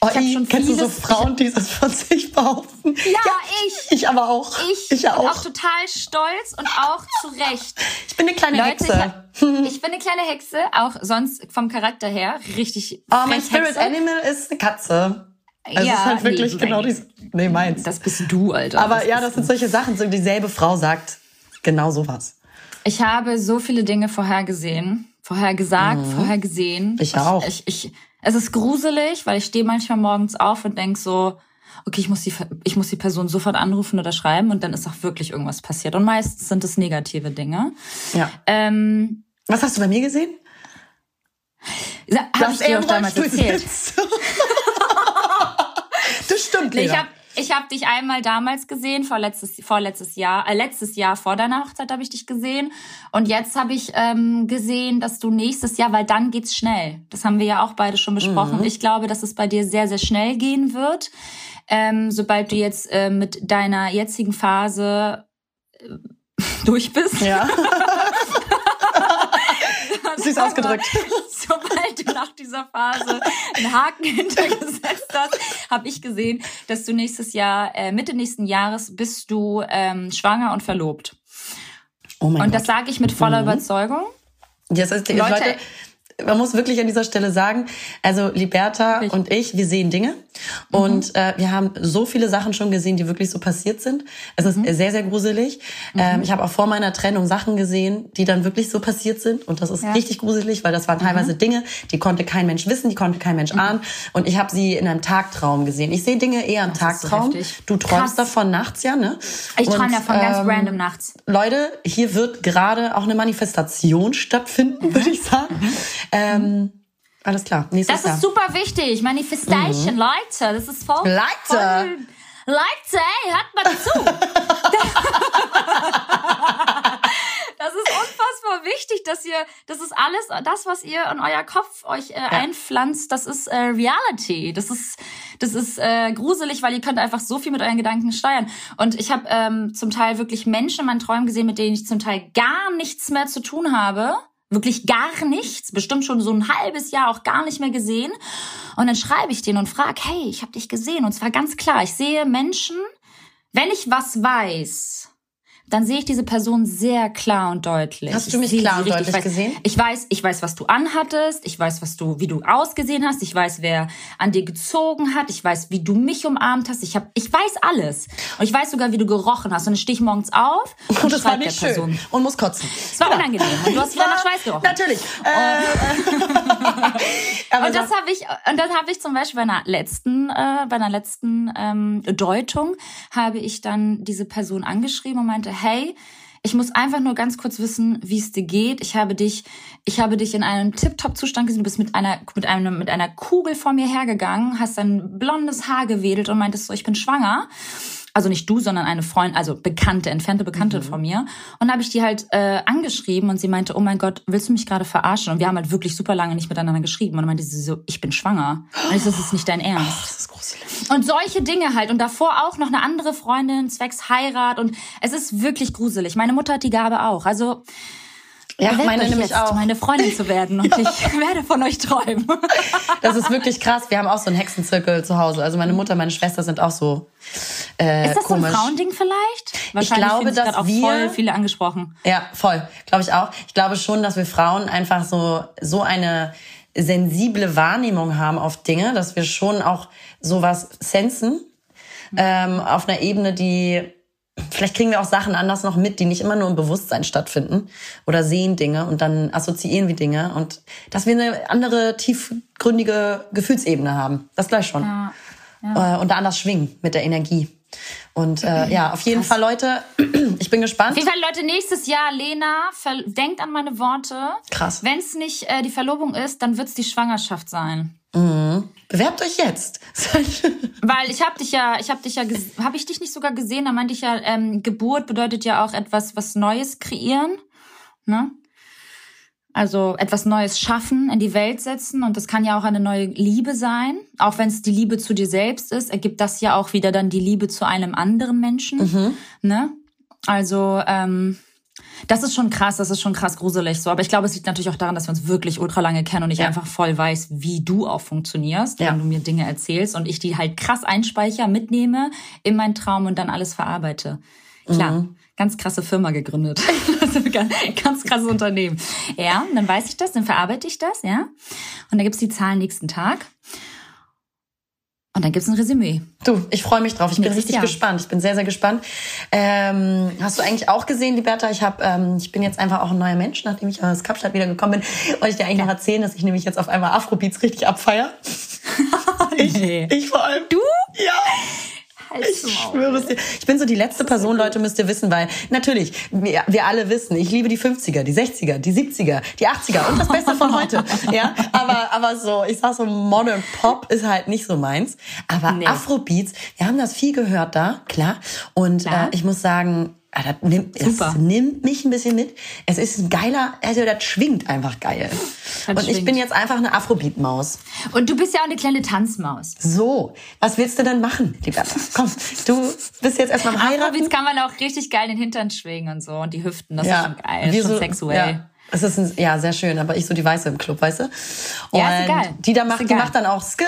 Oh, ich, ich schon kennst du so Frauen, die das von sich behaupten? Ja, ja, ich. Ich aber auch. Ich, ich auch. bin auch total stolz und auch zu Recht. Ich bin eine kleine Leute, Hexe. Ich, ich, bin eine kleine Hexe, auch sonst vom Charakter her richtig. Oh, mein Spirit Hexe. Animal ist eine Katze. Also ja, es ist halt wirklich nee, genau dies. Nee, meins. Das bist du, Alter. Aber das ja, das sind solche Sachen, so dieselbe Frau sagt genau sowas. Ich habe so viele Dinge vorhergesehen, vorhergesagt, mhm. vorhergesehen. Ich auch. Ich, ich, es ist gruselig, weil ich stehe manchmal morgens auf und denk so, okay, ich muss die, ich muss die Person sofort anrufen oder schreiben und dann ist auch wirklich irgendwas passiert. Und meistens sind es negative Dinge. Ja. Ähm, Was hast du bei mir gesehen? Habe ich dir auch damals erzählt. das stimmt, Lena. Ich habe ich habe dich einmal damals gesehen, vorletztes, vorletztes Jahr, äh, letztes Jahr vor deiner Hochzeit habe ich dich gesehen. Und jetzt habe ich ähm, gesehen, dass du nächstes Jahr, weil dann geht's schnell. Das haben wir ja auch beide schon besprochen. Mhm. Ich glaube, dass es bei dir sehr, sehr schnell gehen wird. Ähm, sobald du jetzt äh, mit deiner jetzigen Phase äh, durch bist. Ja. Süß ausgedrückt. Sobald du nach dieser Phase einen Haken hintergesetzt hast, habe ich gesehen, dass du nächstes Jahr, äh, Mitte nächsten Jahres, bist du ähm, schwanger und verlobt. Oh mein und Gott. das sage ich mit voller mhm. Überzeugung. Yes, Leute, Leute man muss wirklich an dieser Stelle sagen, also Liberta ich. und ich, wir sehen Dinge mhm. und äh, wir haben so viele Sachen schon gesehen, die wirklich so passiert sind. Es ist mhm. sehr, sehr gruselig. Mhm. Ähm, ich habe auch vor meiner Trennung Sachen gesehen, die dann wirklich so passiert sind und das ist ja. richtig gruselig, weil das waren teilweise mhm. Dinge, die konnte kein Mensch wissen, die konnte kein Mensch mhm. ahnen und ich habe sie in einem Tagtraum gesehen. Ich sehe Dinge eher im das Tagtraum. So du träumst Krass. davon nachts, ja, ne? Ich träume davon ähm, ganz random nachts. Leute, hier wird gerade auch eine Manifestation stattfinden, würde ich sagen. Ähm, alles klar. Nächstes das ist super wichtig. Manifestation, mhm. Leute. Das ist voll. Leute! Voll, Leute, ey, hört mal zu. das ist unfassbar wichtig, dass ihr, das ist alles, das, was ihr in euer Kopf euch äh, ja. einpflanzt, das ist äh, Reality. Das ist, das ist äh, gruselig, weil ihr könnt einfach so viel mit euren Gedanken steuern. Und ich habe ähm, zum Teil wirklich Menschen in meinen Träumen gesehen, mit denen ich zum Teil gar nichts mehr zu tun habe wirklich gar nichts, bestimmt schon so ein halbes Jahr auch gar nicht mehr gesehen. Und dann schreibe ich den und frage, hey, ich habe dich gesehen. Und zwar ganz klar, ich sehe Menschen, wenn ich was weiß, dann sehe ich diese Person sehr klar und deutlich. Hast du mich ich klar und deutlich weiß, gesehen? Ich weiß, ich weiß, was du anhattest, ich weiß, was du, wie du ausgesehen hast, ich weiß, wer an dir gezogen hat, ich weiß, wie du mich umarmt hast, ich habe, ich weiß alles und ich weiß sogar, wie du gerochen hast. Und dann stehe ich morgens auf und, und das war nicht der Person. und muss kotzen. Es war ja. unangenehm und du hast wieder nach Schweiß gerochen. Natürlich. Äh, und das habe ich, und dann habe ich zum Beispiel bei einer letzten, äh, bei einer letzten ähm, Deutung habe ich dann diese Person angeschrieben und meinte, hey, ich muss einfach nur ganz kurz wissen, wie es dir geht. Ich habe dich, ich habe dich in einem Tip-Top-Zustand gesehen. Du bist mit einer, mit einem, mit einer Kugel vor mir hergegangen, hast dein blondes Haar gewedelt und meintest so, ich bin schwanger also nicht du, sondern eine Freundin, also Bekannte, entfernte Bekannte mhm. von mir. Und da habe ich die halt äh, angeschrieben und sie meinte, oh mein Gott, willst du mich gerade verarschen? Und wir haben halt wirklich super lange nicht miteinander geschrieben. Und dann meinte sie so, ich bin schwanger. Und ich so, das ist nicht dein Ernst. Oh, das ist gruselig. Und solche Dinge halt. Und davor auch noch eine andere Freundin, zwecks Heirat. Und es ist wirklich gruselig. Meine Mutter hat die Gabe auch. Also ja, meine nämlich jetzt, auch. meine Freundin zu werden und ja. ich werde von euch träumen. Das ist wirklich krass. Wir haben auch so einen Hexenzirkel zu Hause. Also meine Mutter, meine Schwester sind auch so äh, Ist das komisch. so ein Frauending vielleicht? Wahrscheinlich ich glaube, dass auch wir voll viele angesprochen. Ja, voll. Glaube ich auch. Ich glaube schon, dass wir Frauen einfach so so eine sensible Wahrnehmung haben auf Dinge, dass wir schon auch sowas sensen ähm, auf einer Ebene, die vielleicht kriegen wir auch Sachen anders noch mit, die nicht immer nur im Bewusstsein stattfinden oder sehen Dinge und dann assoziieren wir Dinge und dass wir eine andere tiefgründige Gefühlsebene haben. Das gleich schon. Ja, ja. Äh, und da anders schwingen mit der Energie. Und äh, ja, auf jeden Krass. Fall, Leute, ich bin gespannt. Auf jeden Fall, Leute, nächstes Jahr, Lena, denkt an meine Worte. Krass. Wenn es nicht äh, die Verlobung ist, dann wird es die Schwangerschaft sein. Mhm. Bewerbt euch jetzt. Weil ich habe dich ja, ich habe dich ja, habe ich dich nicht sogar gesehen? Da meinte ich ja, ähm, Geburt bedeutet ja auch etwas, was Neues kreieren, ne? Also etwas Neues schaffen, in die Welt setzen und das kann ja auch eine neue Liebe sein. Auch wenn es die Liebe zu dir selbst ist, ergibt das ja auch wieder dann die Liebe zu einem anderen Menschen, mhm. ne? Also ähm, das ist schon krass, das ist schon krass gruselig so. Aber ich glaube, es liegt natürlich auch daran, dass wir uns wirklich ultra lange kennen und ich ja. einfach voll weiß, wie du auch funktionierst, ja. wenn du mir Dinge erzählst und ich die halt krass einspeichere, mitnehme in meinen Traum und dann alles verarbeite. Klar. Mhm. Ganz krasse Firma gegründet. also ganz, ganz krasses Unternehmen. Ja, dann weiß ich das, dann verarbeite ich das, ja. Und dann gibt's die Zahlen nächsten Tag. Und dann gibt's ein Resümee. Du, ich freue mich drauf. Ich Nächstes bin richtig Jahr. gespannt. Ich bin sehr, sehr gespannt. Ähm, hast du eigentlich auch gesehen, Liberta? Ich hab, ähm, ich bin jetzt einfach auch ein neuer Mensch, nachdem ich aus Kapstadt wieder gekommen bin. Wollte ich dir eigentlich ja. noch erzählen, dass ich nämlich jetzt auf einmal Afrobeats richtig abfeier. nee. ich, ich vor allem. Du? Ja. Ich schwöre es dir. Ich bin so die letzte Person, Leute, müsst ihr wissen, weil natürlich, wir, wir alle wissen, ich liebe die 50er, die 60er, die 70er, die 80er und das Beste von heute. ja, aber, aber so, ich sag so, Modern Pop ist halt nicht so meins. Aber nee. Afrobeats, wir haben das viel gehört da, klar. Und klar. Äh, ich muss sagen, das nimmt, Super. Es nimmt mich ein bisschen mit. Es ist ein geiler, also das schwingt einfach geil. Das und schwingt. ich bin jetzt einfach eine Afrobeat-Maus. Und du bist ja auch eine kleine Tanzmaus. So, was willst du denn machen, lieber? Komm, du bist jetzt erstmal Heiraten. Afrobeats kann man auch richtig geil den Hintern schwingen und so und die Hüften, das ja. ist schon geil, Wie schon so, sexuell. Ja. Es ist ein, ja sehr schön, aber ich so die Weiße im Club, weißt du? Und ja, ist egal. Die da macht, die macht dann auch skir.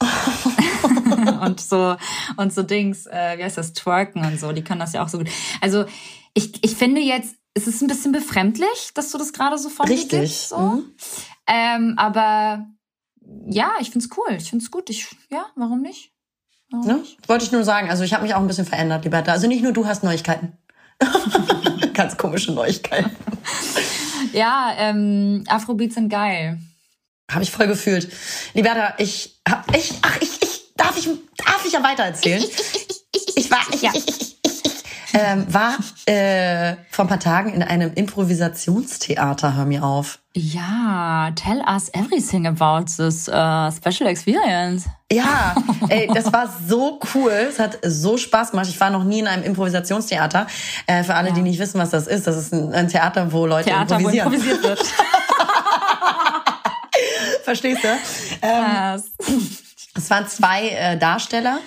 und so und so Dings, äh, wie heißt das, twerken und so, die können das ja auch so gut. Also ich, ich finde jetzt, es ist ein bisschen befremdlich, dass du das gerade so von Richtig. Gibst, so. Mhm. Ähm, aber ja, ich find's cool, ich find's gut. Ich, ja, warum nicht? Warum ne? nicht? Wollte ich nur sagen, also ich habe mich auch ein bisschen verändert, Liberta. Also nicht nur du hast Neuigkeiten. Ganz komische Neuigkeiten. ja, ähm, Afrobeats sind geil. Habe ich voll gefühlt. Liberta, ich, ich, ach, ich, ich, darf ich, darf ich ja weitererzählen? Ich, ich, ich, ich, war, ich, ja. ich, ich, ich, ähm, war äh, vor ein paar Tagen in einem Improvisationstheater, hör mir auf. Ja, tell us everything about this uh, special experience. Ja, ey, das war so cool. Es hat so Spaß gemacht. Ich war noch nie in einem Improvisationstheater. Äh, für alle, ja. die nicht wissen, was das ist, das ist ein, ein Theater, wo Leute Theater, improvisieren. Wo improvisiert wird. Verstehst du? Ähm, es waren zwei äh, Darsteller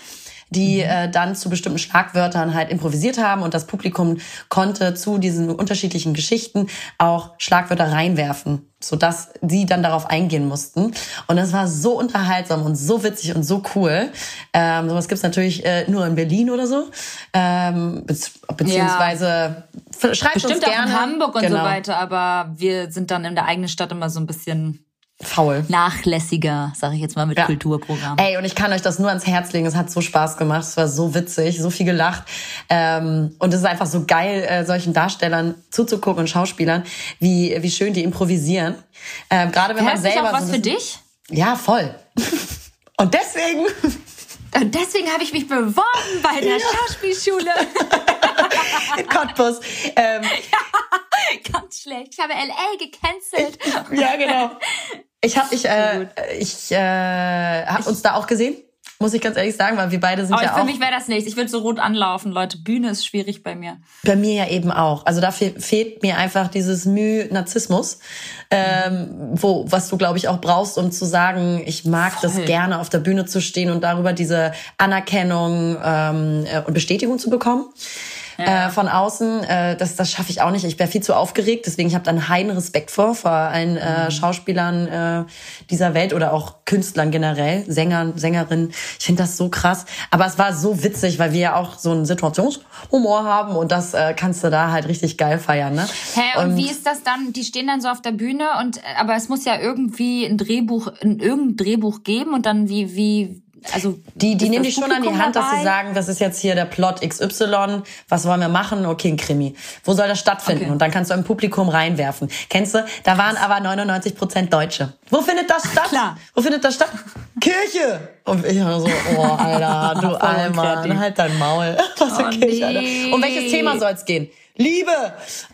die mhm. äh, dann zu bestimmten Schlagwörtern halt improvisiert haben und das Publikum konnte zu diesen unterschiedlichen Geschichten auch Schlagwörter reinwerfen, sodass sie dann darauf eingehen mussten. Und das war so unterhaltsam und so witzig und so cool. Ähm, sowas gibt's natürlich äh, nur in Berlin oder so. Ähm, be beziehungsweise ja. schreibt Bestimmt uns gerne. auch in Hamburg und genau. so weiter, aber wir sind dann in der eigenen Stadt immer so ein bisschen faul. Nachlässiger, sage ich jetzt mal mit ja. Kulturprogramm. Ey, und ich kann euch das nur ans Herz legen. Es hat so Spaß gemacht. Es war so witzig, so viel gelacht. Ähm, und es ist einfach so geil, äh, solchen Darstellern zuzugucken und Schauspielern, wie, wie schön die improvisieren. Ähm, Gerade wenn man selber. Auch was so für dich? Ja, voll. und deswegen. Und deswegen habe ich mich beworben bei der ja. Schauspielschule. in Cottbus. Ähm, Ganz schlecht. Ich habe LA gecancelt. ja, genau. Ich habe ich, äh, ich äh, hab uns da auch gesehen, muss ich ganz ehrlich sagen, weil wir beide sind Aber ja für auch mich wäre das nichts. Ich würde so rot anlaufen, Leute. Bühne ist schwierig bei mir. bei mir ja eben auch. Also da fe fehlt mir einfach dieses Mühe Narzissmus, ähm, wo was du glaube ich auch brauchst, um zu sagen, ich mag das Voll. gerne auf der Bühne zu stehen und darüber diese Anerkennung ähm, äh, und Bestätigung zu bekommen. Äh, von außen, äh, das, das schaffe ich auch nicht. Ich wäre viel zu aufgeregt, deswegen ich habe dann heiden Respekt vor vor allen äh, Schauspielern äh, dieser Welt oder auch Künstlern generell, Sängern, Sängerinnen. Ich finde das so krass. Aber es war so witzig, weil wir ja auch so einen Situationshumor haben und das äh, kannst du da halt richtig geil feiern. Ne? Hä, und, wie ist das dann? Die stehen dann so auf der Bühne und äh, aber es muss ja irgendwie ein Drehbuch, ein, irgendein Drehbuch geben und dann wie, wie, also Die, die nehmen dich schon an die Hand, dass sie dabei? sagen, das ist jetzt hier der Plot XY, was wollen wir machen? Okay, ein Krimi. Wo soll das stattfinden? Okay. Und dann kannst du im Publikum reinwerfen. Kennst du? Da waren aber 99 Prozent Deutsche. Wo findet das statt? Klar. Wo findet das statt? Kirche! Und ich war so, oh, Alter, du Alman, halt dein Maul. Was Oh, Kirche. Alter. Um welches Thema soll's gehen? Liebe!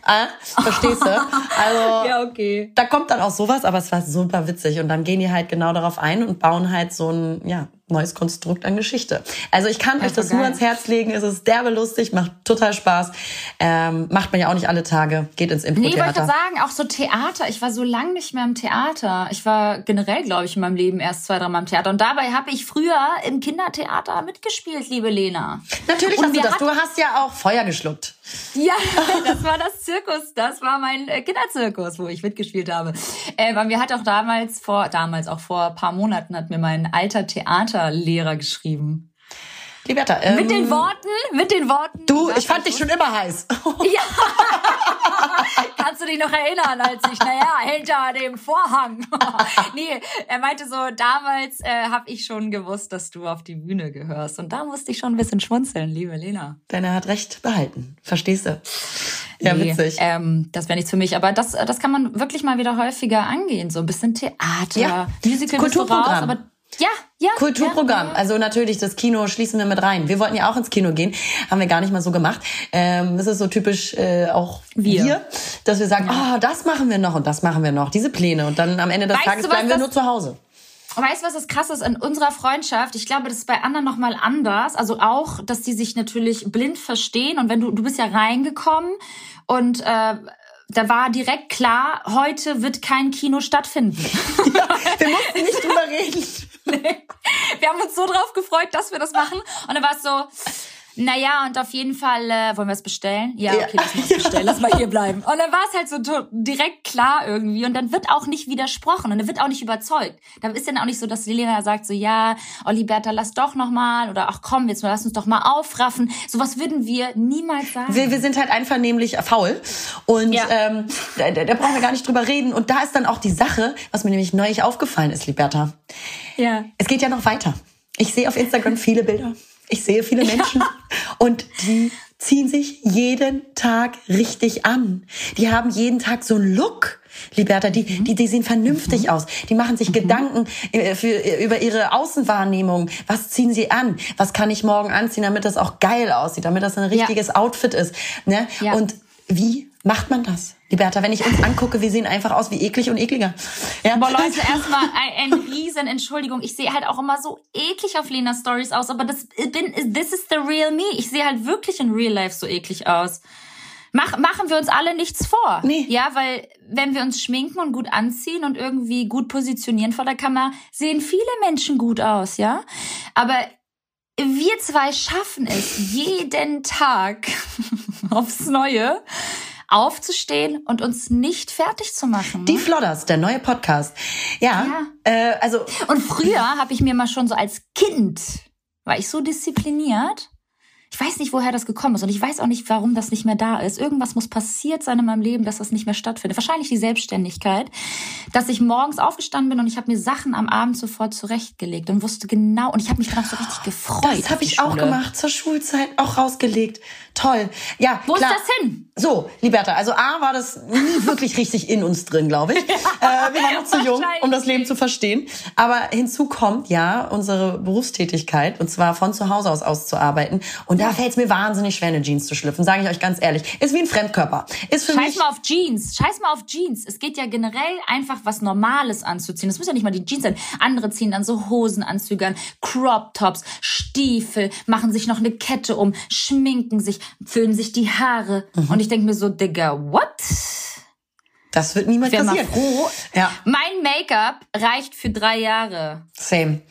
Äh? Verstehst du? Also, Ja, okay. da kommt dann auch sowas, aber es war super witzig. Und dann gehen die halt genau darauf ein und bauen halt so ein ja, neues Konstrukt an Geschichte. Also ich kann Ja, euch das nur ans Herz legen. Es ist derbe lustig, macht total Spaß. Ähm, macht man ja auch nicht alle Tage. Geht ins Nee, wollte ich Impro-Theater. sagen, auch so Theater. Ich war so lange nicht mehr im Theater. Ich war generell, glaube ich, in meinem Leben erst zwei, dreimal im Theater. Und dabei habe ich früher im Kindertheater mitgespielt, liebe Lena. Natürlich Und hast du das. Du hast ja auch Feuer geschluckt. Ja, das war das Zirkus. Das war mein äh, Kinderzirkus, wo ich mitgespielt habe. Äh, aber mir hat auch damals vor, damals auch vor ein paar Monaten hat mir mein alter Theaterlehrer geschrieben. Liberta, ähm, Mit den Worten, mit den Worten. Du, ich fand dich schon immer heiß. Ja. Kannst du dich noch erinnern, als ich, naja, hinter dem Vorhang. nee, er meinte so, damals äh, habe ich schon gewusst, dass du auf die Bühne gehörst. Und da musste ich schon ein bisschen schmunzeln, liebe Lena. Denn er hat recht behalten. Verstehst du? Ja, Nee, witzig. Ähm, das wäre nichts für mich. Aber das, das kann man wirklich mal wieder häufiger angehen. So ein bisschen Theater, Ja, Musical du raus, Kulturprogramm. aber ja, ja. Kulturprogramm. Ja, ja. Also natürlich, das Kino schließen wir mit rein. Wir wollten ja auch ins Kino gehen, haben wir gar nicht mal so gemacht. Ähm, das ist so typisch äh, auch Wir. wir, dass wir sagen, oh, das machen wir noch und das machen wir noch, diese Pläne. Und dann am Ende des Weißt Tages bleiben wir nur zu Hause. Weißt du, was das krass ist in unserer Freundschaft? Ich glaube, das ist bei anderen noch mal anders. Also auch, dass die sich natürlich blind verstehen. Und wenn du, du bist ja reingekommen und äh, da war direkt klar, heute wird kein Kino stattfinden. Wir mussten nicht drüber reden. wir haben uns so drauf gefreut, dass wir das machen. Und dann war es so, naja, und auf jeden Fall, äh, wollen wir es bestellen? Ja, Ja. okay, lass mal bestellen, lass mal hier bleiben. Und dann war es halt so direkt klar irgendwie. Und dann wird auch nicht widersprochen und dann wird auch nicht überzeugt. Da ist dann auch nicht so, dass Lena sagt so, ja, Oliberta, lass doch noch mal. Oder ach komm, jetzt lass uns doch mal aufraffen. Sowas würden wir niemals sagen. Wir, wir sind halt einvernehmlich faul und Ja. ähm, da, da da brauchen wir gar nicht drüber reden. Und da ist dann auch die Sache, was mir nämlich neulich aufgefallen ist, Liberta. ja. Es geht ja noch weiter. Ich sehe auf Instagram viele Bilder. Ich sehe viele Menschen und die ziehen sich jeden Tag richtig an. Die haben jeden Tag so einen Look. Liberta, die, die, die sehen vernünftig aus. Die machen sich Gedanken äh, für, über ihre Außenwahrnehmung. Was ziehen sie an? Was kann ich morgen anziehen, damit das auch geil aussieht, damit das ein richtiges Outfit ist. Ne? Ja. Und wie macht man das? Liberta, wenn ich uns angucke, wir sehen einfach aus wie eklig und ekliger. Ja? Boah, Leute, erstmal ein, ein riesen Entschuldigung. Ich sehe halt auch immer so eklig auf Lenas Stories aus, aber das bin, this is the real me. Ich sehe halt wirklich in real life so eklig aus. Mach, machen wir uns alle nichts vor. Nee. Ja, weil wenn wir uns schminken und gut anziehen und irgendwie gut positionieren vor der Kamera, sehen viele Menschen gut aus, ja? Aber wir zwei schaffen es jeden Tag aufs Neue aufzustehen und uns nicht fertig zu machen. Die Flodders, der neue Podcast. Ja, Äh, also Und früher habe ich mir mal schon so als Kind, war ich so diszipliniert. Ich weiß nicht, woher das gekommen ist und ich weiß auch nicht, warum das nicht mehr da ist. Irgendwas muss passiert sein in meinem Leben, dass das nicht mehr stattfindet. Wahrscheinlich die Selbstständigkeit, dass ich morgens aufgestanden bin und ich habe mir Sachen am Abend sofort zurechtgelegt und wusste genau und ich habe mich danach so richtig gefreut. das habe ich auch Schule. gemacht, zur Schulzeit auch rausgelegt. Toll. Ja, Wo klar. ist das hin? So, Liberta, also A war das nie wirklich richtig in uns drin, glaube ich. äh, wir waren noch zu jung, um das Leben zu verstehen. Aber hinzu kommt ja unsere Berufstätigkeit, und zwar von zu Hause aus auszuarbeiten. Und da fällt es mir wahnsinnig schwer, eine Jeans zu schlüpfen, sage ich euch ganz ehrlich. Ist wie ein Fremdkörper. Ist für Scheiß mich mal auf Jeans. Scheiß mal auf Jeans. Es geht ja generell einfach was Normales anzuziehen. Das muss ja nicht mal die Jeans sein. Andere ziehen dann so Hosenanzüge an, Crop Tops, Stiefel, machen sich noch eine Kette um, schminken sich, föhnen sich die Haare. Mhm. Und ich denke mir so, Digga, what? das wird niemals Wär mal passieren. froh. Ja, Mein Make-up reicht für drei Jahre. same.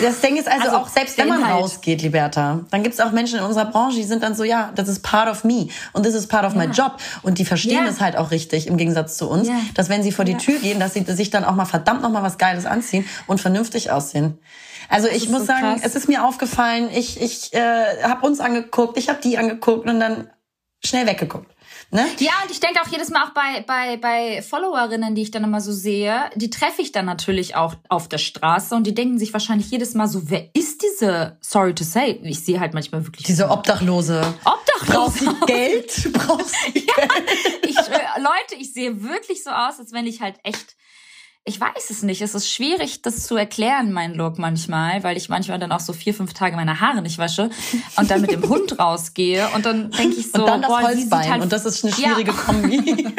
Das Ding ist also, Also, auch, selbst wenn man Inhalt. rausgeht, Liberta, dann gibt es auch Menschen in unserer Branche, die sind dann so, ja, das ist part of me und das ist part of my job. Und die verstehen Ja. das halt auch richtig, im Gegensatz zu uns, Ja. dass wenn sie vor die Ja. Tür gehen, dass sie sich dann auch mal verdammt noch mal was Geiles anziehen und vernünftig aussehen. Also ich ist muss so sagen, krass. es ist mir aufgefallen, ich, ich äh, habe uns angeguckt, ich habe die angeguckt und dann schnell weggeguckt. Ne? Ja, und ich denke auch jedes Mal auch bei, bei, bei Followerinnen, die ich dann immer so sehe, die treffe ich dann natürlich auch auf der Straße und die denken sich wahrscheinlich jedes Mal so, wer ist diese, sorry to say, ich sehe halt manchmal wirklich Diese Obdachlose. Braucht Obdachlose. sie Geld? Braucht sie Geld? Ich, schwör- Leute, ich sehe wirklich so aus, als wenn ich halt echt, ich weiß es nicht. Es ist schwierig, das zu erklären, mein Look manchmal, weil ich manchmal dann auch so vier, fünf Tage meine Haare nicht wasche und dann mit dem Hund rausgehe und dann denke ich so, Und dann das boah, Holzbein. halt und das ist eine Ja. schwierige Kombi.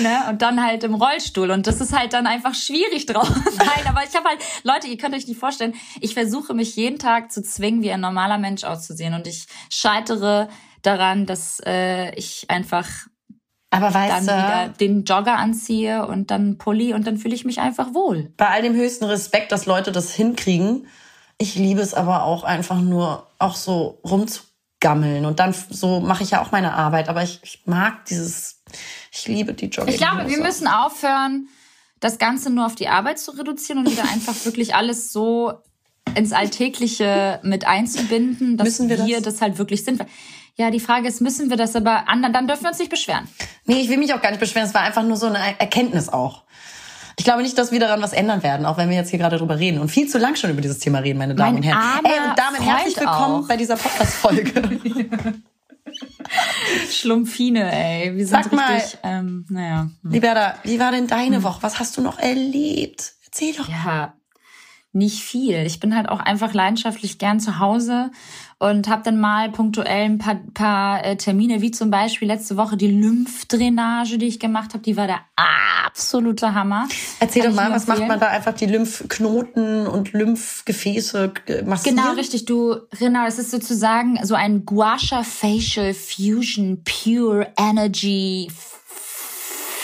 ne? Und dann halt im Rollstuhl. Und das ist halt dann einfach schwierig drauf. Nein, aber ich habe halt, Leute, ihr könnt euch nicht vorstellen, ich versuche mich jeden Tag zu zwingen, wie ein normaler Mensch auszusehen. Und ich scheitere daran, dass äh, ich einfach Aber dann weißt wieder du, den Jogger anziehe und dann Pulli und dann fühle ich mich einfach wohl. bei all dem höchsten Respekt, dass Leute das hinkriegen, ich liebe es aber auch einfach nur, auch so rumzugammeln. Und dann so mache ich ja auch meine Arbeit. Aber ich, ich mag dieses, ich liebe die Jogging. Ich glaube, wir müssen aufhören, das Ganze nur auf die Arbeit zu reduzieren und wieder einfach wirklich alles so ins Alltägliche mit einzubinden, dass Müssen wir wir das? das? halt wirklich sind. Ja, die Frage ist, müssen wir das aber anderen, dann dürfen wir uns nicht beschweren. Nee, ich will mich auch gar nicht beschweren. Es war einfach nur so eine Erkenntnis auch. Ich glaube nicht, dass wir daran was ändern werden, auch wenn wir jetzt hier gerade drüber reden und viel zu lang schon über dieses Thema reden, meine Damen Mein und Herren. Ey, und damit Freund herzlich willkommen auch. bei dieser Podcast-Folge. Schlumpfine, ey. Wir sind Sag mal. richtig, ähm, naja. Liberta, wie war denn Hm. deine Woche? Was hast du noch erlebt? Erzähl doch. Ja, nicht viel. Ich bin halt auch einfach leidenschaftlich gern zu Hause und habe dann mal punktuell ein paar, paar äh, Termine, wie zum Beispiel letzte Woche die Lymphdrainage, die ich gemacht habe. Die war der absolute Hammer. Erzähl Kann doch mal, was macht man da? Einfach die Lymphknoten und Lymphgefäße äh, massieren? Genau, richtig. Du, genau, es ist sozusagen so ein Guasha Facial Fusion Pure Energy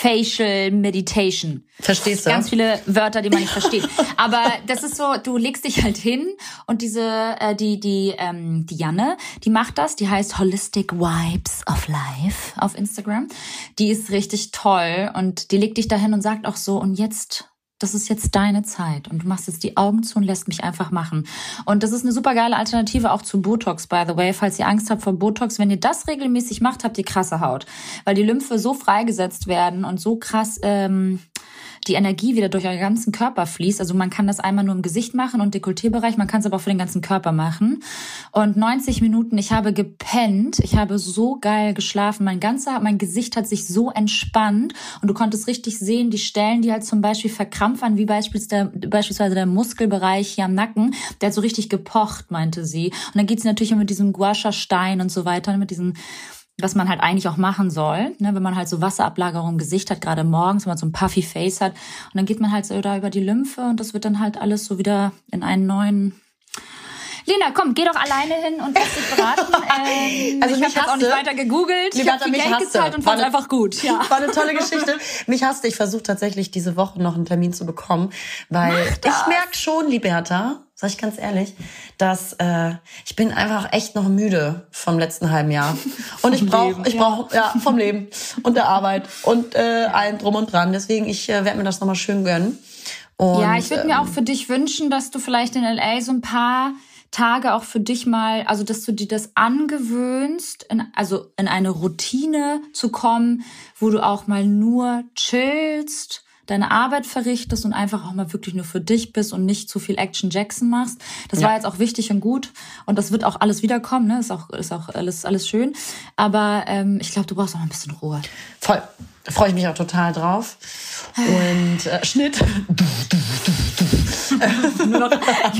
Facial Meditation. Verstehst du? Ganz viele Wörter, die man nicht versteht. Aber das ist so, du legst dich halt hin und diese, äh, die, die, ähm, die Janne, die macht das, die heißt Holistic Vibes of Life auf Instagram. Die ist richtig toll und die legt dich dahin und sagt auch so, und jetzt das ist jetzt deine Zeit und du machst jetzt die Augen zu und lässt mich einfach machen. Und das ist eine super geile Alternative auch zu Botox, by the way. Falls ihr Angst habt vor Botox, wenn ihr das regelmäßig macht, habt ihr krasse Haut. Weil die Lymphe so freigesetzt werden und so krass ähm, die Energie wieder durch euren ganzen Körper fließt. Also man kann das einmal nur im Gesicht machen und Dekolletébereich, man kann es aber auch für den ganzen Körper machen. Und 90 Minuten, ich habe gepennt, ich habe so geil geschlafen, mein ganzer, mein Gesicht hat sich so entspannt und du konntest richtig sehen, die Stellen, die halt zum Beispiel verkrampfern, wie beispielsweise der, beispielsweise der Muskelbereich hier am Nacken, der hat so richtig gepocht, meinte sie. Und dann geht's natürlich immer mit diesem Guasha-Stein und so weiter, mit diesen was man halt eigentlich auch machen soll, ne, wenn man halt so Wasserablagerung im Gesicht hat, gerade morgens, wenn man so ein puffy Face hat. Und dann geht man halt so da über die Lymphe und das wird dann halt alles so wieder in einen neuen. Lena, komm, geh doch alleine hin und lass dich beraten. Ähm, Also ich habe jetzt auch nicht weiter gegoogelt. Ich habe viel mich Geld hasste. gezahlt und War fand einfach gut. Ja. War eine tolle Geschichte. Mich hasste. Ich versuche tatsächlich diese Woche noch einen Termin zu bekommen, weil ich merke schon, Liberta, sag ich ganz ehrlich, dass äh, ich bin einfach echt noch müde vom letzten halben Jahr und ich brauche, ich brauche ja vom Leben und der Arbeit und äh, allem drum und dran. Deswegen ich äh, werde mir das nochmal schön gönnen. Und, Ja, ich würde ähm, mir auch für dich wünschen, dass du vielleicht in LA so ein paar Tage auch für dich mal, also dass du dir das angewöhnst, in, also in eine Routine zu kommen, wo du auch mal nur chillst, deine Arbeit verrichtest und einfach auch mal wirklich nur für dich bist und nicht zu viel Action Jackson machst. Das Ja. war jetzt auch wichtig und gut und das wird auch alles wiederkommen, ne? Ist auch ist auch alles alles schön. Aber ähm, ich glaube, du brauchst auch ein bisschen Ruhe. Voll. Freue ich mich auch total drauf. Und äh, Schnitt. nur noch,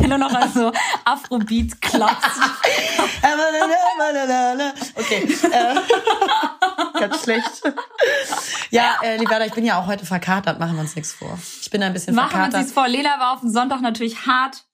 nur noch an so Afrobeat klopft. okay. Äh, ganz schlecht. Ja, äh, Liberda, ich bin ja auch heute verkatert, machen wir uns nichts vor. Ich bin ein bisschen Machen wir verkatert. uns nichts vor. Lena war auf dem Sonntag natürlich hart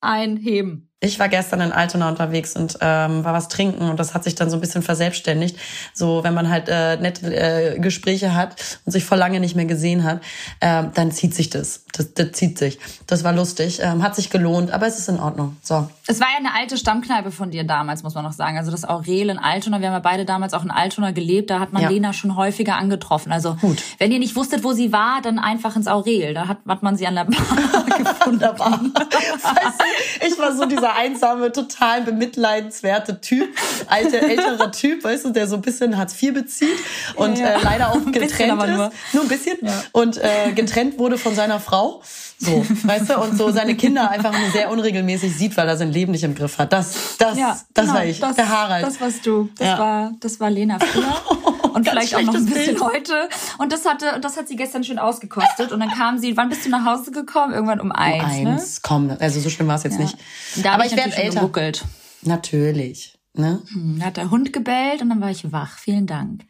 einheben. Ich war gestern in Altona unterwegs und ähm, war was trinken und das hat sich dann so ein bisschen verselbstständigt. So, wenn man halt äh, nette äh, Gespräche hat und sich vor lange nicht mehr gesehen hat, ähm, dann zieht sich das. das. Das zieht sich. Das war lustig, ähm, hat sich gelohnt, aber es ist in Ordnung. So. Es war ja eine alte Stammkneipe von dir damals, muss man noch sagen. Also das Aurel in Altona. Wir haben ja beide damals auch in Altona gelebt. Da hat man Ja. Lena schon häufiger angetroffen. Also Gut. wenn ihr nicht wusstet, wo sie war, dann einfach ins Aurel. Da hat, hat man sie an der Bar gefunden. Wunderbar. weißt du, ich war so dieser einsame, total bemitleidenswerte Typ, alte, älterer Typ, weißt du, der so ein bisschen Hartz IV bezieht und Ja, ja. Äh, leider auch getrennt ist. nur. Nur ein bisschen. Ja. Und äh, getrennt wurde von seiner Frau. So, weißt du, und so seine Kinder einfach nur sehr unregelmäßig sieht, weil er sein Leben nicht im Griff hat. Das, das, Ja, das genau, war ich, das, der Harald. Das warst du. Das war, das war Lena früher. Und Ganz vielleicht auch noch ein bisschen Bild. heute. Und das hatte, das hat sie gestern schön ausgekostet. Und dann kam sie, wann bist du nach Hause gekommen? Irgendwann um eins, Eins, komm, also so schlimm war es jetzt ne? nicht. Da Aber hab ich werde älter. gemuckelt. Natürlich. Ne? Da hat der Hund gebellt und dann war ich wach. Vielen Dank.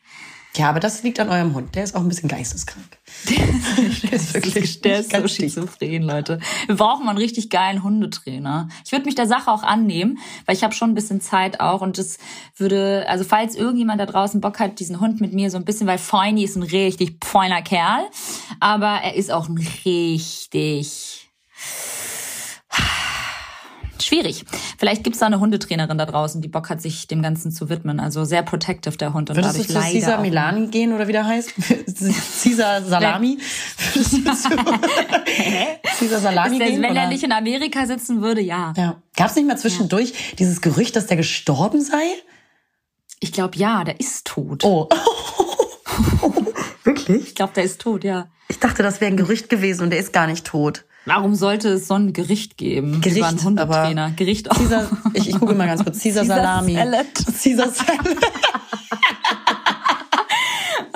Ja, aber das liegt an eurem Hund. Der ist auch ein bisschen geisteskrank. Der ist wirklich Der ist so schizophren, Leute. Wir brauchen mal einen richtig geilen Hundetrainer. Ich würde mich der Sache auch annehmen, weil ich habe schon ein bisschen Zeit auch und das würde, also falls irgendjemand da draußen Bock hat, diesen Hund mit mir so ein bisschen, weil Feini ist ein richtig feiner Kerl, aber er ist auch ein richtig schwierig. Vielleicht gibt's da eine Hundetrainerin da draußen, die Bock hat, sich dem Ganzen zu widmen. Also sehr protective der Hund und Würdest du dadurch zu leider Caesar auch- Milani gehen oder wie der heißt? Caesar Salami? Du Caesar Salami gehen? wenn er oder? nicht in Amerika sitzen würde, ja. Ja. Gab es nicht mal zwischendurch dieses Gerücht, dass der gestorben sei? Ich glaube, ja, der ist tot. Oh. Wirklich? Ich glaube, der ist tot, ja. Ich dachte, das wäre ein Gerücht gewesen und der ist gar nicht tot. Warum sollte es so ein Gericht geben? Gericht, Das war ein Hundetrainer. Gericht auch. Caesar, ich, ich google mal ganz kurz. Caesar, Caesar Salami. Salad. Caesar Salad.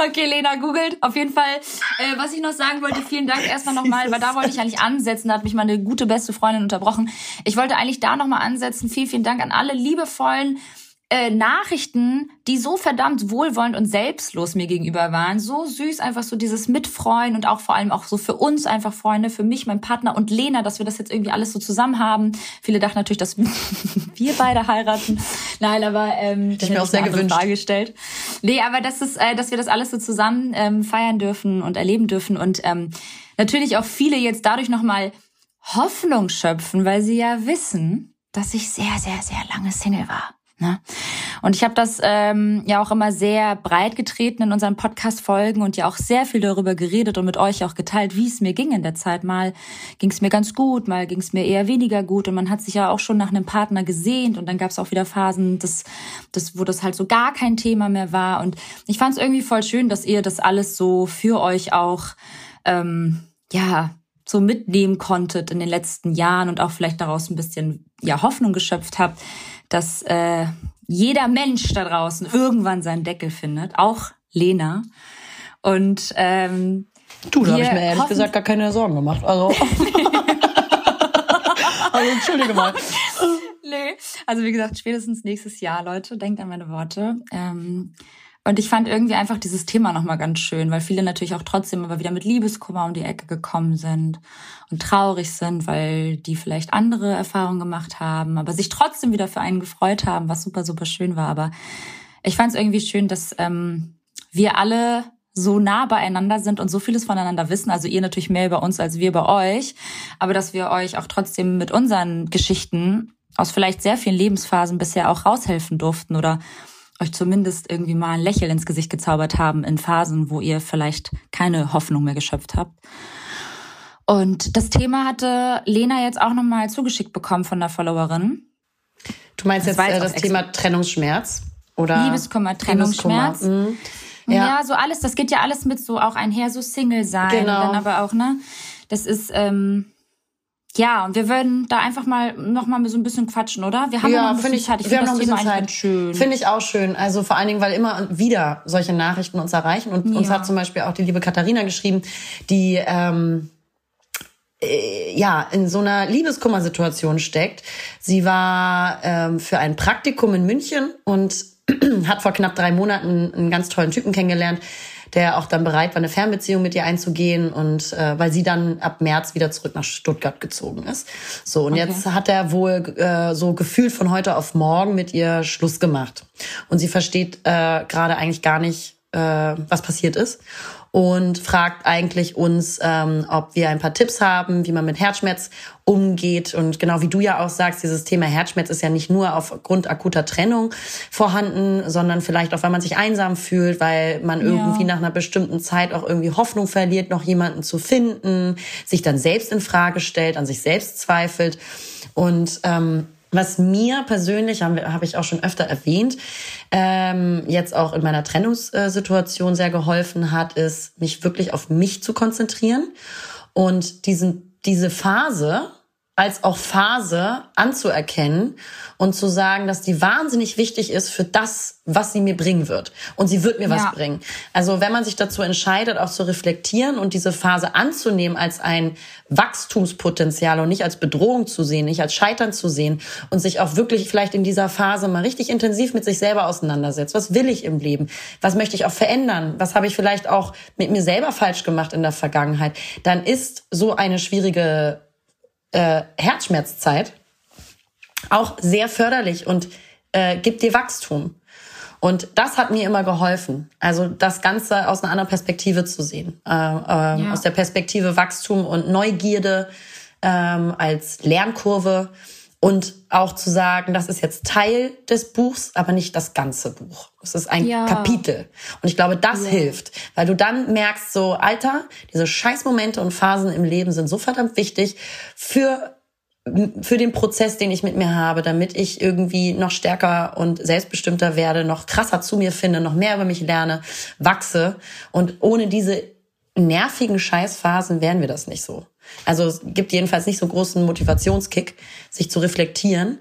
Okay, Lena googelt. Auf jeden Fall, äh, was ich noch sagen wollte, vielen Dank erstmal nochmal, weil da wollte ich eigentlich ansetzen, da hat mich meine gute beste Freundin unterbrochen. Ich wollte eigentlich da nochmal ansetzen. Vielen, vielen Dank an alle liebevollen äh, Nachrichten, die so verdammt wohlwollend und selbstlos mir gegenüber waren. So süß, einfach so dieses Mitfreuen und auch vor allem auch so für uns einfach Freunde, für mich, mein Partner und Lena, dass wir das jetzt irgendwie alles so zusammen haben. Viele dachten natürlich, dass wir beide heiraten. Nein, aber ähm, ich mir auch sehr gewünscht. Frage gestellt. Nee, aber das ist, äh, dass wir das alles so zusammen ähm, feiern dürfen und erleben dürfen und ähm, natürlich auch viele jetzt dadurch nochmal Hoffnung schöpfen, weil sie ja wissen, dass ich sehr, sehr, sehr lange Single war. Ne? Und ich habe das ähm, ja auch immer sehr breit getreten in unseren Podcast-Folgen und ja auch sehr viel darüber geredet und mit euch auch geteilt, wie es mir ging in der Zeit. Mal ging es mir ganz gut, mal ging es mir eher weniger gut und man hat sich ja auch schon nach einem Partner gesehnt und dann gab es auch wieder Phasen, das, das, wo das halt so gar kein Thema mehr war. Und ich fand es irgendwie voll schön, dass ihr das alles so für euch auch ähm, ja so mitnehmen konntet in den letzten Jahren und auch vielleicht daraus ein bisschen ja Hoffnung geschöpft habt, dass äh, jeder Mensch da draußen irgendwann seinen Deckel findet, auch Lena. Und ähm, Du, da habe ich mir ehrlich gesagt gar keine Sorgen gemacht. Also, also entschuldige mal. Nee. Also wie gesagt, spätestens nächstes Jahr, Leute, denkt an meine Worte. Ähm, und ich fand irgendwie einfach dieses Thema nochmal ganz schön, weil viele natürlich auch trotzdem aber wieder mit Liebeskummer um die Ecke gekommen sind und traurig sind, weil die vielleicht andere Erfahrungen gemacht haben, aber sich trotzdem wieder für einen gefreut haben, was super, super schön war. Aber ich fand es irgendwie schön, dass ähm, wir alle so nah beieinander sind und so vieles voneinander wissen. Also ihr natürlich mehr über uns als wir über euch, aber dass wir euch auch trotzdem mit unseren Geschichten aus vielleicht sehr vielen Lebensphasen bisher auch raushelfen durften oder euch zumindest irgendwie mal ein Lächeln ins Gesicht gezaubert haben in Phasen, wo ihr vielleicht keine Hoffnung mehr geschöpft habt. Und das Thema hatte Lena jetzt auch nochmal zugeschickt bekommen von der Followerin. Du meinst Das jetzt äh, das Thema Trennungsschmerz? Oder Liebeskummer, Trennungsschmerz. Liebeskummer, mhm. Ja. Ja. so alles, das geht ja alles mit so auch einher, so Single sein. Genau. Dann aber auch, ne? Das ist, ähm, ja, und wir würden da einfach mal noch mal so ein bisschen quatschen, oder? Wir haben ja, noch ein bisschen finde ich, Zeit. Ich finde das Thema eigentlich schön. Finde ich auch schön. Also vor allen Dingen, weil immer wieder solche Nachrichten uns erreichen. Und uns Ja. hat zum Beispiel auch die liebe Katharina geschrieben, die ähm, äh, ja in so einer Liebeskummersituation steckt. Sie war ähm, für ein Praktikum in München und hat vor knapp drei Monaten einen ganz tollen Typen kennengelernt, der auch dann bereit war, eine Fernbeziehung mit ihr einzugehen und äh, weil sie dann ab März wieder zurück nach Stuttgart gezogen ist. So und okay. jetzt hat er wohl äh, so gefühlt von heute auf morgen mit ihr Schluss gemacht und sie versteht äh, gerade eigentlich gar nicht, äh, was passiert ist und fragt eigentlich uns, ähm, ob wir ein paar Tipps haben, wie man mit Herzschmerz umgeht. Und genau wie du ja auch sagst, dieses Thema Herzschmerz ist ja nicht nur aufgrund akuter Trennung vorhanden, sondern vielleicht auch, weil man sich einsam fühlt, weil man ja. irgendwie nach einer bestimmten Zeit auch irgendwie Hoffnung verliert, noch jemanden zu finden, sich dann selbst in Frage stellt, an sich selbst zweifelt. Und ähm, was mir persönlich, habe hab ich auch schon öfter erwähnt, ähm, jetzt auch in meiner Trennungssituation sehr geholfen hat, ist, mich wirklich auf mich zu konzentrieren. Und diesen, diese Phase, als auch Phase anzuerkennen und zu sagen, dass die wahnsinnig wichtig ist für das, was sie mir bringen wird. Und sie wird mir ja. was bringen. Also wenn man sich dazu entscheidet, auch zu reflektieren und diese Phase anzunehmen als ein Wachstumspotenzial und nicht als Bedrohung zu sehen, nicht als Scheitern zu sehen und sich auch wirklich vielleicht in dieser Phase mal richtig intensiv mit sich selber auseinandersetzt. Was will ich im Leben? Was möchte ich auch verändern? Was habe ich vielleicht auch mit mir selber falsch gemacht in der Vergangenheit? Dann ist so eine schwierige äh, Herzschmerzzeit auch sehr förderlich und äh, gibt dir Wachstum. Und das hat mir immer geholfen. Also das Ganze aus einer anderen Perspektive zu sehen. Äh, äh, ja. Aus der Perspektive Wachstum und Neugierde ähm, als Lernkurve. Und auch zu sagen, das ist jetzt Teil des Buchs, aber nicht das ganze Buch. Es ist ein ja. Kapitel. Und ich glaube, das ja. hilft, weil du dann merkst, so, Alter, diese Scheißmomente und Phasen im Leben sind so verdammt wichtig für für den Prozess, den ich mit mir habe, damit ich irgendwie noch stärker und selbstbestimmter werde, noch krasser zu mir finde, noch mehr über mich lerne, wachse. Und ohne diese nervigen Scheißphasen wären wir das nicht so. Also es gibt jedenfalls nicht so großen Motivationskick, sich zu reflektieren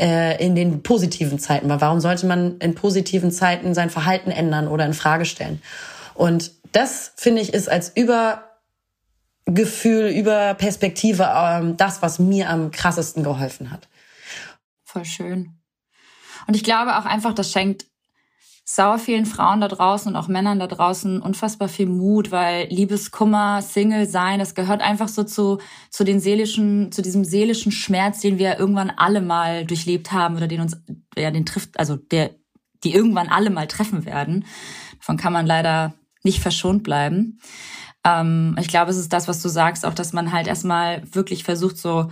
äh, in den positiven Zeiten. Weil warum sollte man in positiven Zeiten sein Verhalten ändern oder in Frage stellen? Und das finde ich ist als Übergefühl, über Perspektive ähm, das, was mir am krassesten geholfen hat. Voll schön. Und ich glaube auch einfach, das schenkt sauer vielen Frauen da draußen und auch Männern da draußen unfassbar viel Mut, weil Liebeskummer, Single sein, das gehört einfach so zu, zu den seelischen, zu diesem seelischen Schmerz, den wir irgendwann alle mal durchlebt haben oder den uns, ja, den trifft, also der, die irgendwann alle mal treffen werden. Davon kann man leider nicht verschont bleiben. Ähm, ich glaube, es ist das, was du sagst, auch, dass man halt erstmal wirklich versucht, so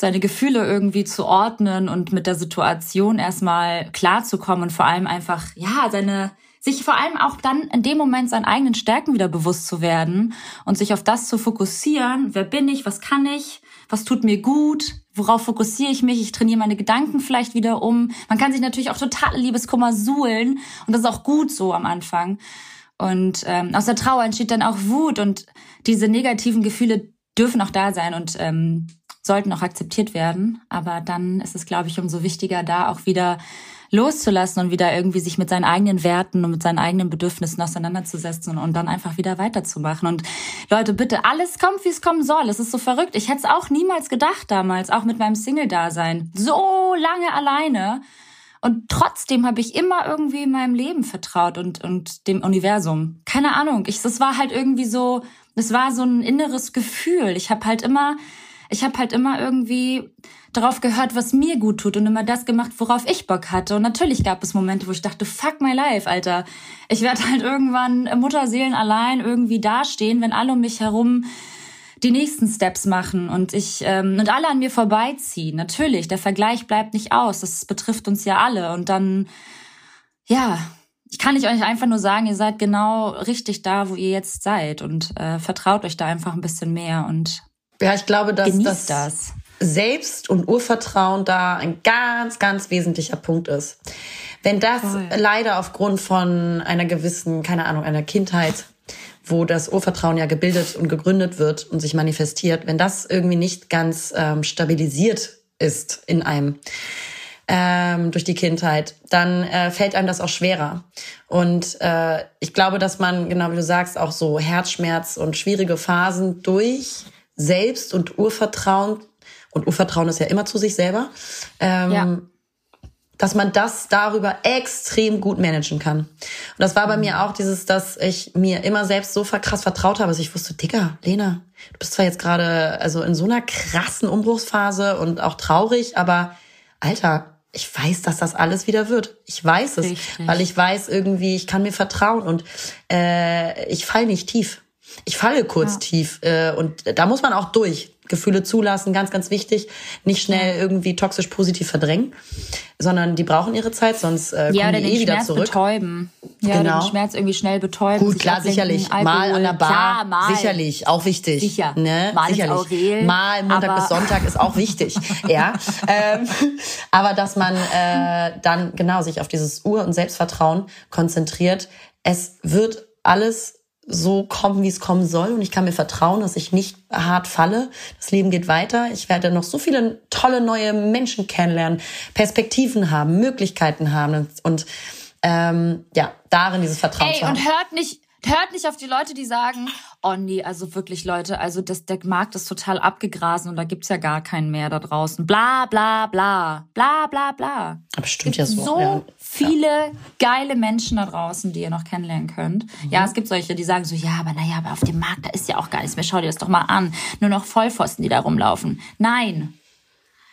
seine Gefühle irgendwie zu ordnen und mit der Situation erstmal klarzukommen und vor allem einfach, ja, seine, sich vor allem auch dann in dem Moment seinen eigenen Stärken wieder bewusst zu werden und sich auf das zu fokussieren. Wer bin ich? Was kann ich? Was tut mir gut? Worauf fokussiere ich mich? Ich trainiere meine Gedanken vielleicht wieder um. Man kann sich natürlich auch totale Liebeskummer suhlen und das ist auch gut so am Anfang. Und ähm, aus der Trauer entsteht dann auch Wut und diese negativen Gefühle dürfen auch da sein und ähm, sollten auch akzeptiert werden. Aber dann ist es, glaube ich, umso wichtiger, da auch wieder loszulassen und wieder irgendwie sich mit seinen eigenen Werten und mit seinen eigenen Bedürfnissen auseinanderzusetzen und dann einfach wieder weiterzumachen. Und Leute, bitte, alles kommt, wie es kommen soll. Es ist so verrückt. Ich hätte es auch niemals gedacht damals, auch mit meinem Single-Dasein. So lange alleine. Und trotzdem habe ich immer irgendwie in meinem Leben vertraut und, und dem Universum. Keine Ahnung. Ich, das war halt irgendwie so, es war so ein inneres Gefühl. Ich habe halt immer ich habe halt immer irgendwie darauf gehört, was mir gut tut und immer das gemacht, worauf ich Bock hatte. Und natürlich gab es Momente, wo ich dachte, fuck my life, Alter. Ich werde halt irgendwann Mutterseelen allein irgendwie dastehen, wenn alle um mich herum die nächsten Steps machen und ich ähm, und alle an mir vorbeiziehen. Natürlich, der Vergleich bleibt nicht aus. Das betrifft uns ja alle. Und dann, ja, ich kann nicht euch einfach nur sagen, ihr seid genau richtig da, wo ihr jetzt seid und äh, vertraut euch da einfach ein bisschen mehr und ja, ich glaube, dass das, das Selbst- und Urvertrauen da ein ganz, ganz wesentlicher Punkt ist. Wenn das Voll. leider aufgrund von einer gewissen, keine Ahnung, einer Kindheit, wo das Urvertrauen ja gebildet und gegründet wird und sich manifestiert, wenn das irgendwie nicht ganz ähm, stabilisiert ist in einem ähm, durch die Kindheit, dann äh, fällt einem das auch schwerer. Und äh, ich glaube, dass man, genau wie du sagst, auch so Herzschmerz und schwierige Phasen durch Selbst und Urvertrauen, und Urvertrauen ist ja immer zu sich selber, ähm, ja. dass man das darüber extrem gut managen kann. Und das war bei mhm. mir auch dieses, dass ich mir immer selbst so krass vertraut habe, dass ich wusste, Digga, Lena, du bist zwar jetzt gerade also in so einer krassen Umbruchsphase und auch traurig, aber Alter, ich weiß, dass das alles wieder wird. Ich weiß es, Richtig. weil ich weiß irgendwie, ich kann mir vertrauen und äh, ich fall nicht tief. Ich falle kurz ja. tief äh, und da muss man auch durch. Gefühle zulassen, ganz, ganz wichtig. Nicht schnell irgendwie toxisch positiv verdrängen, sondern die brauchen ihre Zeit, sonst äh, ja, kommen die eh wieder Schmerz zurück. Betäuben. Ja, genau. den Schmerz irgendwie schnell betäuben. Gut, klar, sicherlich. Alkohol. Mal an der Bar, klar, mal. sicherlich, auch wichtig. Sicher. Ne? Mal sicherlich. Aurel, mal Montag bis Sonntag ist auch wichtig. ja. Ähm, aber dass man äh, dann genau sich auf dieses Ur- und Selbstvertrauen konzentriert. Es wird alles so kommen, wie es kommen soll. Und ich kann mir vertrauen, dass ich nicht hart falle. Das Leben geht weiter. Ich werde noch so viele tolle neue Menschen kennenlernen, Perspektiven haben, Möglichkeiten haben und ähm, ja, darin dieses Vertrauen Ey, zu haben. Und hört nicht, hört nicht auf die Leute, die sagen, oh nee, also wirklich Leute, also das, der Markt ist total abgegrasen und da gibt's ja gar keinen mehr da draußen. Bla bla bla. Bla bla bla. Aber stimmt ja so. So ja. Viele ja. geile Menschen da draußen, die ihr noch kennenlernen könnt. Mhm. Ja, es gibt solche, die sagen so, ja, aber naja, aber auf dem Markt, da ist ja auch gar nichts mehr. Schau dir das doch mal an. Nur noch Vollpfosten, die da rumlaufen. Nein,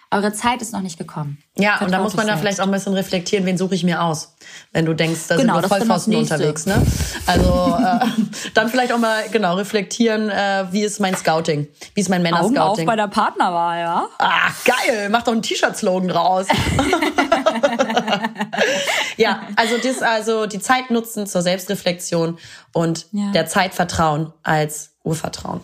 eure Zeit ist noch nicht gekommen. Ja, und da muss man da vielleicht auch ein bisschen reflektieren, wen suche ich mir aus, wenn du denkst, da genau, sind nur Vollpfosten unterwegs. Ne? Also äh, dann vielleicht auch mal genau reflektieren, äh, wie ist mein Scouting, wie ist mein Männerscouting. Augen auf bei der Partnerwahl, ja. Ah, geil, mach doch einen T-Shirt-Slogan draus. ja, also das, also die Zeit nutzen zur Selbstreflexion und ja. der Zeit vertrauen als Urvertrauen.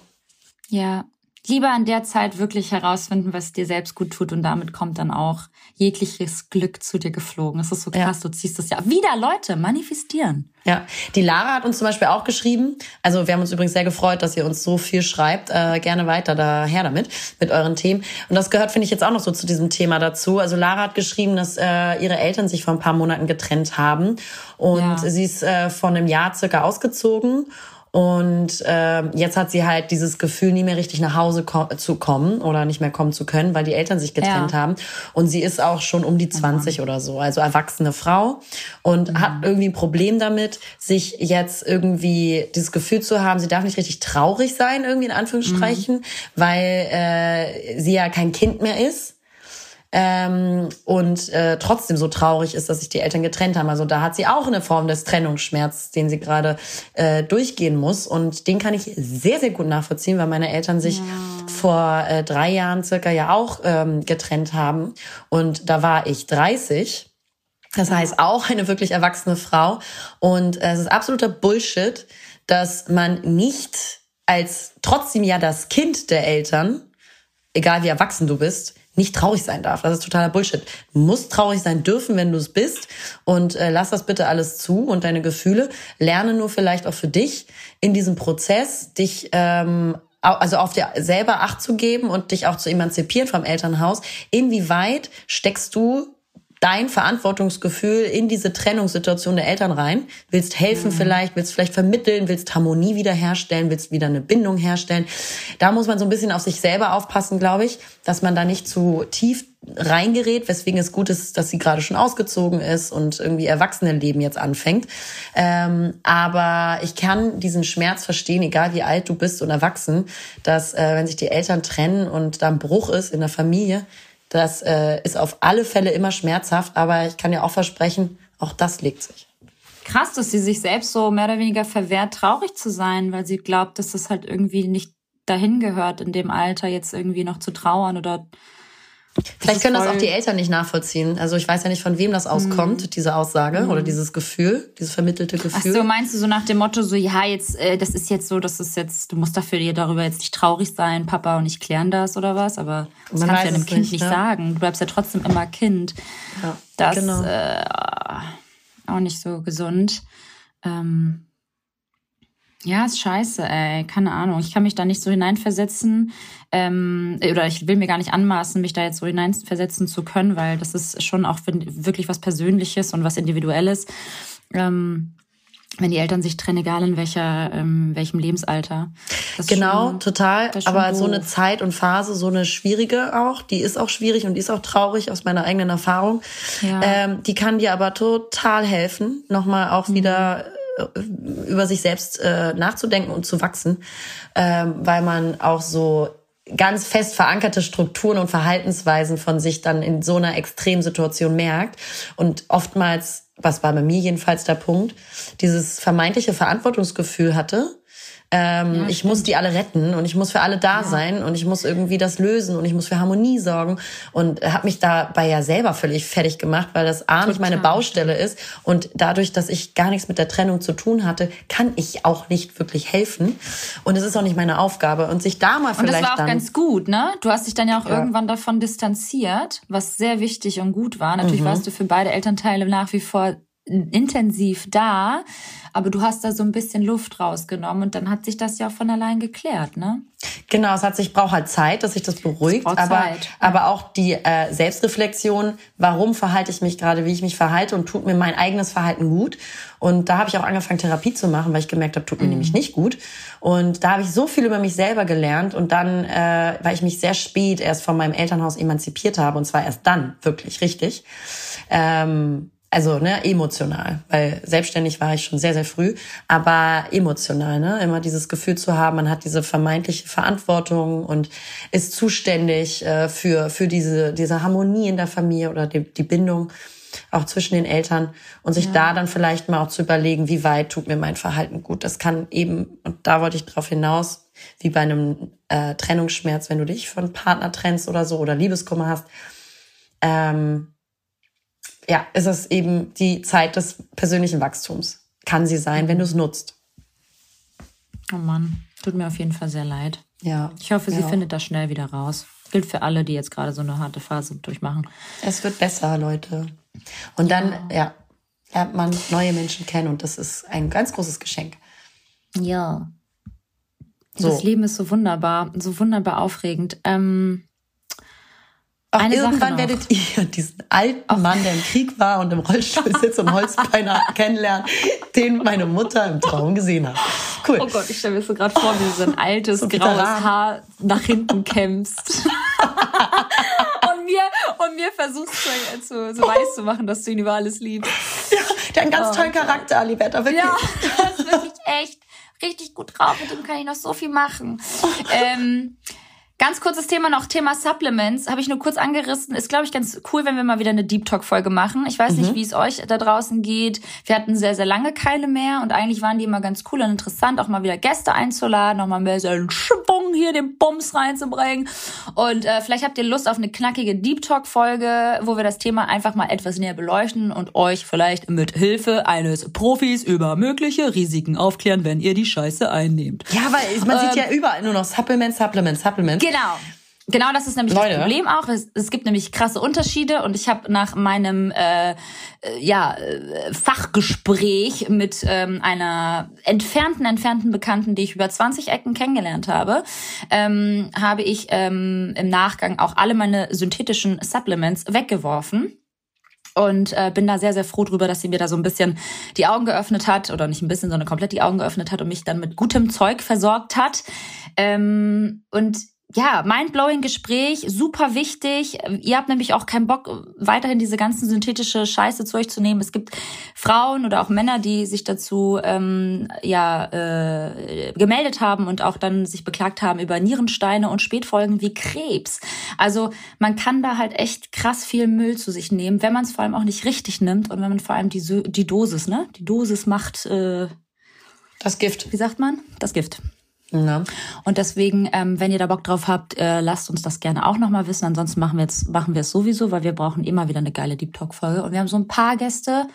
Ja, lieber an der Zeit wirklich herausfinden, was dir selbst gut tut und damit kommt dann auch jegliches Glück zu dir geflogen. Das ist so krass, ja. du ziehst das ja wieder, Leute, manifestieren. Ja, die Lara hat uns zum Beispiel auch geschrieben. Also wir haben uns übrigens sehr gefreut, dass ihr uns so viel schreibt. Äh, gerne weiter daher damit, mit euren Themen. Und das gehört, finde ich, jetzt auch noch so zu diesem Thema dazu. Also Lara hat geschrieben, dass äh, ihre Eltern sich vor ein paar Monaten getrennt haben. Und ja. sie ist äh, vor einem Jahr circa ausgezogen und äh, jetzt hat sie halt dieses Gefühl, nie mehr richtig nach Hause ko zu kommen oder nicht mehr kommen zu können, weil die Eltern sich getrennt ja. haben. Und sie ist auch schon um die 20 mhm. oder so, also erwachsene Frau und mhm. hat irgendwie ein Problem damit, sich jetzt irgendwie dieses Gefühl zu haben, sie darf nicht richtig traurig sein, irgendwie in Anführungsstrichen, mhm. weil äh, sie ja kein Kind mehr ist ähm, und äh, trotzdem so traurig ist, dass sich die Eltern getrennt haben. Also da hat sie auch eine Form des Trennungsschmerz, den sie gerade äh, durchgehen muss. Und den kann ich sehr, sehr gut nachvollziehen, weil meine Eltern sich ja. vor äh, drei Jahren circa ja auch ähm, getrennt haben. Und da war ich 30. Das heißt auch eine wirklich erwachsene Frau. Und äh, es ist absoluter Bullshit, dass man nicht als trotzdem ja das Kind der Eltern, egal wie erwachsen du bist, nicht traurig sein darf. Das ist totaler Bullshit. Du musst traurig sein dürfen, wenn du es bist. Und äh, lass das bitte alles zu und deine Gefühle. Lerne nur vielleicht auch für dich in diesem Prozess, dich ähm, also auf dir selber Acht zu geben und dich auch zu emanzipieren vom Elternhaus. Inwieweit steckst du dein Verantwortungsgefühl in diese Trennungssituation der Eltern rein, willst helfen mhm. vielleicht, willst vielleicht vermitteln, willst Harmonie wiederherstellen, willst wieder eine Bindung herstellen. Da muss man so ein bisschen auf sich selber aufpassen, glaube ich, dass man da nicht zu tief reingerät, weswegen es gut ist, dass sie gerade schon ausgezogen ist und irgendwie Erwachsenenleben jetzt anfängt. Ähm, aber ich kann diesen Schmerz verstehen, egal wie alt du bist und erwachsen, dass äh, wenn sich die Eltern trennen und da ein Bruch ist in der Familie, das äh, ist auf alle Fälle immer schmerzhaft, aber ich kann ja auch versprechen, auch das legt sich. Krass, dass sie sich selbst so mehr oder weniger verwehrt, traurig zu sein, weil sie glaubt, dass das halt irgendwie nicht dahin gehört, in dem Alter jetzt irgendwie noch zu trauern oder Vielleicht können das auch die Eltern nicht nachvollziehen. Also ich weiß ja nicht, von wem das auskommt, mhm. diese Aussage mhm. oder dieses Gefühl, dieses vermittelte Gefühl. Ach so, meinst du so nach dem Motto, so ja, jetzt, äh, das ist jetzt so, das ist jetzt, du musst dafür dir darüber jetzt nicht traurig sein, Papa und ich klären das oder was, aber das Man kannst du ja einem Kind nicht, nicht ne? sagen. Du bleibst ja trotzdem immer Kind. Ja, das genau. äh, auch nicht so gesund. Ähm, ja, ist scheiße, ey. Keine Ahnung. Ich kann mich da nicht so hineinversetzen. Ähm, oder ich will mir gar nicht anmaßen, mich da jetzt so hineinversetzen zu können, weil das ist schon auch wirklich was Persönliches und was Individuelles. Ähm, wenn die Eltern sich trennen, egal in welcher, ähm, welchem Lebensalter. Genau, schon, total. Aber doof. so eine Zeit und Phase, so eine schwierige auch, die ist auch schwierig und die ist auch traurig aus meiner eigenen Erfahrung. Ja. Ähm, die kann dir aber total helfen, nochmal auch mhm. wieder über sich selbst äh, nachzudenken und zu wachsen, ähm, weil man auch so ganz fest verankerte Strukturen und Verhaltensweisen von sich dann in so einer Extremsituation merkt und oftmals was war bei mir jedenfalls der Punkt, dieses vermeintliche Verantwortungsgefühl hatte. Ähm, ja, ich muss die alle retten und ich muss für alle da ja. sein und ich muss irgendwie das lösen und ich muss für Harmonie sorgen und habe mich dabei ja selber völlig fertig gemacht, weil das A nicht meine Baustelle ist und dadurch, dass ich gar nichts mit der Trennung zu tun hatte, kann ich auch nicht wirklich helfen und es ist auch nicht meine Aufgabe und sich da mal vielleicht Und das war auch dann, ganz gut, ne? Du hast dich dann ja auch ja. irgendwann davon distanziert, was sehr wichtig und gut war. Natürlich mhm. warst du für beide Elternteile nach wie vor intensiv da, aber du hast da so ein bisschen Luft rausgenommen und dann hat sich das ja von allein geklärt, ne? Genau, es hat sich braucht halt Zeit, dass sich das beruhigt, aber Zeit, aber auch die äh, Selbstreflexion, warum verhalte ich mich gerade, wie ich mich verhalte und tut mir mein eigenes Verhalten gut? Und da habe ich auch angefangen Therapie zu machen, weil ich gemerkt habe, tut mir mhm. nämlich nicht gut. Und da habe ich so viel über mich selber gelernt und dann, äh, weil ich mich sehr spät erst von meinem Elternhaus emanzipiert habe und zwar erst dann wirklich richtig. Ähm, also ne, emotional, weil selbstständig war ich schon sehr, sehr früh, aber emotional, ne, immer dieses Gefühl zu haben, man hat diese vermeintliche Verantwortung und ist zuständig äh, für, für diese, diese Harmonie in der Familie oder die, die Bindung auch zwischen den Eltern. Und sich ja. da dann vielleicht mal auch zu überlegen, wie weit tut mir mein Verhalten gut. Das kann eben, und da wollte ich drauf hinaus, wie bei einem äh, Trennungsschmerz, wenn du dich von Partner trennst oder so oder Liebeskummer hast, ähm, ja, ist es eben die Zeit des persönlichen Wachstums. Kann sie sein, wenn du es nutzt. Oh Mann, tut mir auf jeden Fall sehr leid. Ja. Ich hoffe, sie ja. findet das schnell wieder raus. Gilt für alle, die jetzt gerade so eine harte Phase durchmachen. Es wird besser, Leute. Und dann, ja, ja lernt man neue Menschen kennen und das ist ein ganz großes Geschenk. Ja. So. Das Leben ist so wunderbar, so wunderbar aufregend. Ähm, Ach, Eine irgendwann werdet ihr diesen alten. Mann, der im Krieg war und im Rollstuhl sitzt und Holzbeiner kennenlernen, den meine Mutter im Traum gesehen hat. Cool. Oh Gott, ich stelle mir so gerade vor, wie du so ein altes, so graues Haar nach hinten kämmst. und mir, und mir versuchst zu, zu, so weiß zu machen, dass du ihn über alles liebst. Ja, der hat einen ganz oh, tollen Charakter, Alibetta, wirklich. Ja, das ist wirklich echt richtig gut drauf. Mit dem kann ich noch so viel machen. ähm, Ganz kurzes Thema noch, Thema Supplements, habe ich nur kurz angerissen. Ist, glaube ich, ganz cool, wenn wir mal wieder eine Deep Talk-Folge machen. Ich weiß mhm. nicht, wie es euch da draußen geht. Wir hatten sehr, sehr lange keine mehr und eigentlich waren die immer ganz cool und interessant, auch mal wieder Gäste einzuladen, auch mal mehr so einen Schwung hier den Bums reinzubringen. Und äh, vielleicht habt ihr Lust auf eine knackige Deep Talk-Folge, wo wir das Thema einfach mal etwas näher beleuchten und euch vielleicht mit Hilfe eines Profis über mögliche Risiken aufklären, wenn ihr die Scheiße einnehmt. Ja, weil man ähm, sieht ja überall nur noch Supplements, Supplements, Supplements. Genau. Genau, das ist nämlich Leute. das Problem auch. Es, es, gibt nämlich krasse Unterschiede und ich habe nach meinem äh, äh, ja, äh, Fachgespräch mit ähm, einer entfernten, entfernten Bekannten, die ich über 20 Ecken kennengelernt habe, ähm, habe ich ähm, im Nachgang auch alle meine synthetischen Supplements weggeworfen. Und äh, bin da sehr, sehr froh drüber, dass sie mir da so ein bisschen die Augen geöffnet hat, oder nicht ein bisschen, sondern komplett die Augen geöffnet hat und mich dann mit gutem Zeug versorgt hat. Ähm, und ja, mindblowing Gespräch, super wichtig. Ihr habt nämlich auch keinen Bock, weiterhin diese ganzen synthetische Scheiße zu euch zu nehmen. Es gibt Frauen oder auch Männer, die sich dazu ähm, ja äh, gemeldet haben und auch dann sich beklagt haben über Nierensteine und Spätfolgen wie Krebs. Also man kann da halt echt krass viel Müll zu sich nehmen, wenn man es vor allem auch nicht richtig nimmt und wenn man vor allem die, die Dosis, ne? Die Dosis macht äh, das Gift. Wie sagt man? Das Gift. Ja. Und deswegen, ähm, wenn ihr da Bock drauf habt, äh, lasst uns das gerne auch nochmal wissen. Ansonsten machen wir jetzt machen wir es sowieso, weil wir brauchen immer wieder eine geile Deep Talk Folge. Und wir haben so ein paar Gäste,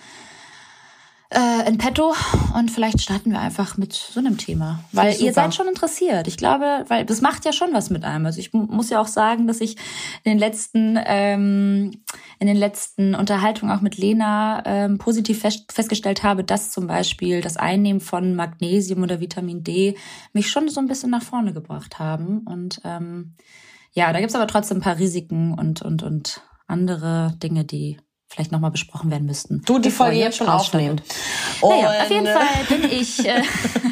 äh, in petto und vielleicht starten wir einfach mit so einem Thema, weil ihr seid schon interessiert. Ich glaube, weil das macht ja schon was mit einem. Also ich muss ja auch sagen, dass ich in den letzten ähm, in den letzten Unterhaltungen auch mit Lena ähm, positiv fest, festgestellt habe, dass zum Beispiel das Einnehmen von Magnesium oder Vitamin D mich schon so ein bisschen nach vorne gebracht haben und ähm, ja, da gibt's aber trotzdem ein paar Risiken und und und andere Dinge, die vielleicht nochmal besprochen werden müssten. Du die Folge jetzt schon aufnehmen. Naja, auf jeden Fall bin ich äh,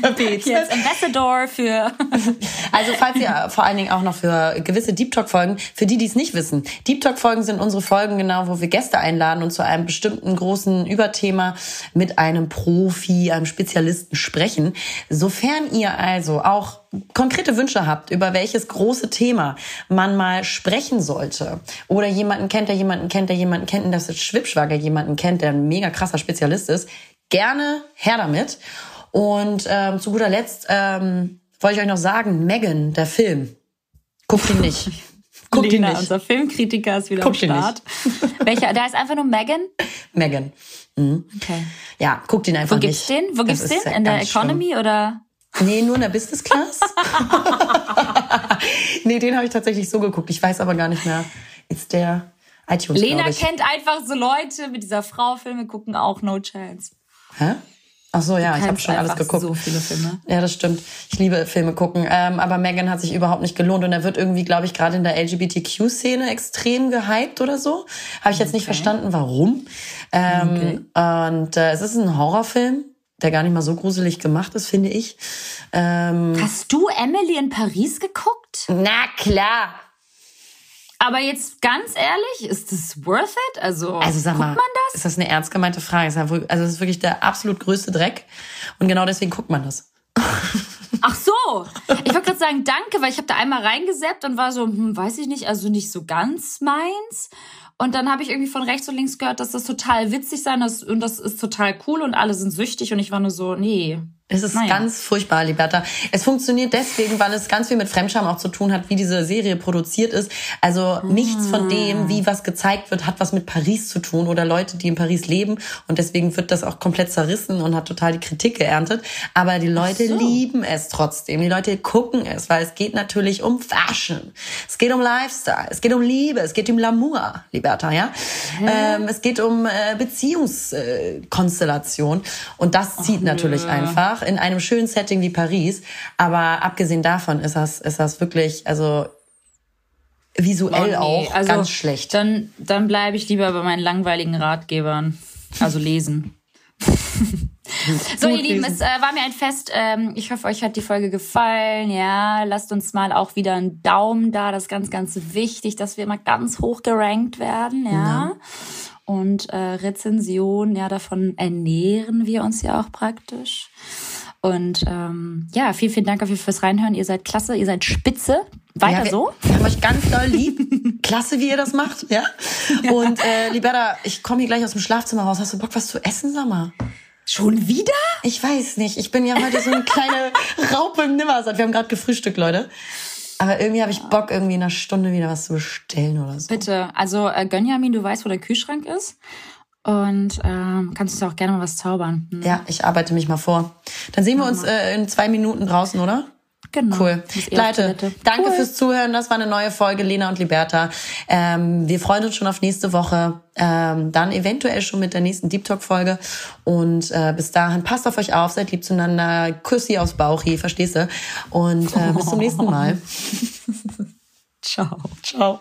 jetzt Ambassador für. also falls ihr vor allen Dingen auch noch für gewisse Deep Talk Folgen, für die, die es nicht wissen, Deep Talk Folgen sind unsere Folgen genau, wo wir Gäste einladen und zu einem bestimmten großen Überthema mit einem Profi, einem Spezialisten sprechen. Sofern ihr also auch konkrete Wünsche habt, über welches große Thema man mal sprechen sollte oder jemanden kennt, der jemanden kennt, der jemanden kennt, dass das Schwibschwager jemanden kennt, der ein mega krasser Spezialist ist, gerne her damit. Und ähm, zu guter Letzt ähm, wollte ich euch noch sagen, Megan, der Film, guckt ihn nicht. Guckt Lena, ihn nicht. unser Filmkritiker ist wieder guckt am Start. Welcher? Da ist einfach nur Megan? Megan. Mhm. Okay. Ja, guckt ihn einfach Wo gibt's nicht. Den? Wo gibt's den? In der Economy schlimm. oder? Nee, nur in der Business Class. nee, den habe ich tatsächlich so geguckt. Ich weiß aber gar nicht mehr. Ist der iTunes, Lena kennt einfach so Leute mit dieser Frau Filme gucken auch No Chance. Hä? Ach so, ja, ich habe schon alles geguckt. So viele Filme. Ja, das stimmt. Ich liebe Filme gucken. Ähm, aber Megan hat sich überhaupt nicht gelohnt und er wird irgendwie, glaube ich, gerade in der LGBTQ-Szene extrem gehypt oder so. Habe ich jetzt okay. nicht verstanden, warum. Ähm, okay. Und äh, es ist ein Horrorfilm der gar nicht mal so gruselig gemacht ist, finde ich. Ähm, Hast du Emily in Paris geguckt? Na klar. Aber jetzt ganz ehrlich, ist das worth it? Also, also sag mal, guckt man das? Ist das eine ernst gemeinte Frage? Also es ist wirklich der absolut größte Dreck. Und genau deswegen guckt man das. Ach so, ich wollte gerade sagen, danke, weil ich habe da einmal reingesäppt und war so, hm, weiß ich nicht, also nicht so ganz meins. Und dann habe ich irgendwie von rechts und links gehört, dass das total witzig sein ist und das ist total cool und alle sind süchtig und ich war nur so, nee, es ist naja. ganz furchtbar, Liberta. Es funktioniert deswegen, weil es ganz viel mit Fremdscham auch zu tun hat, wie diese Serie produziert ist. Also nichts von dem, wie was gezeigt wird, hat was mit Paris zu tun oder Leute, die in Paris leben. Und deswegen wird das auch komplett zerrissen und hat total die Kritik geerntet. Aber die Leute so. lieben es trotzdem. Die Leute gucken es, weil es geht natürlich um Fashion. Es geht um Lifestyle. Es geht um Liebe. Es geht um L'amour, Liberta, ja? Ähm, es geht um äh, Beziehungskonstellation. und das zieht oh, natürlich einfach einfach in einem schönen Setting wie Paris. Aber abgesehen davon ist das, ist das wirklich, also visuell oh, nee. auch also, ganz schlecht. Dann, dann bleibe ich lieber bei meinen langweiligen Ratgebern. Also lesen. so, ihr Lieben, es äh, war mir ein Fest. Ähm, ich hoffe, euch hat die Folge gefallen. Ja, lasst uns mal auch wieder einen Daumen da. Das ist ganz, ganz wichtig, dass wir immer ganz hoch gerankt werden. Ja. ja. Und äh, Rezension, ja, davon ernähren wir uns ja auch praktisch. Und ähm, ja, vielen, vielen Dank dafür fürs Reinhören. Ihr seid klasse, ihr seid spitze. Weiter ja, so. Wir haben euch ganz doll lieb. klasse, wie ihr das macht. Ja. Und äh, Liberta, ich komme hier gleich aus dem Schlafzimmer raus. Hast du Bock, was zu essen, sag mal? Schon wieder? Ich weiß nicht. Ich bin ja heute so eine kleine Raupe im Nimmersatt. Wir haben gerade gefrühstückt, Leute. Aber irgendwie habe ich Bock, irgendwie in einer Stunde wieder was zu bestellen oder so. Bitte. Also, äh, Gönjamin, du weißt, wo der Kühlschrank ist. Und ähm, kannst du auch gerne mal was zaubern. Hm. Ja, ich arbeite mich mal vor. Dann sehen wir uns äh, in zwei Minuten draußen, oder? Genau. Cool. Leute, danke cool. fürs Zuhören. Das war eine neue Folge Lena und Liberta. Ähm, wir freuen uns schon auf nächste Woche. Ähm, dann eventuell schon mit der nächsten Deep Talk Folge. Und äh, bis dahin passt auf euch auf, seid lieb zueinander, Küssi aufs Bauchi, verstehst du? Und äh, bis zum nächsten Mal. Ciao. Ciao.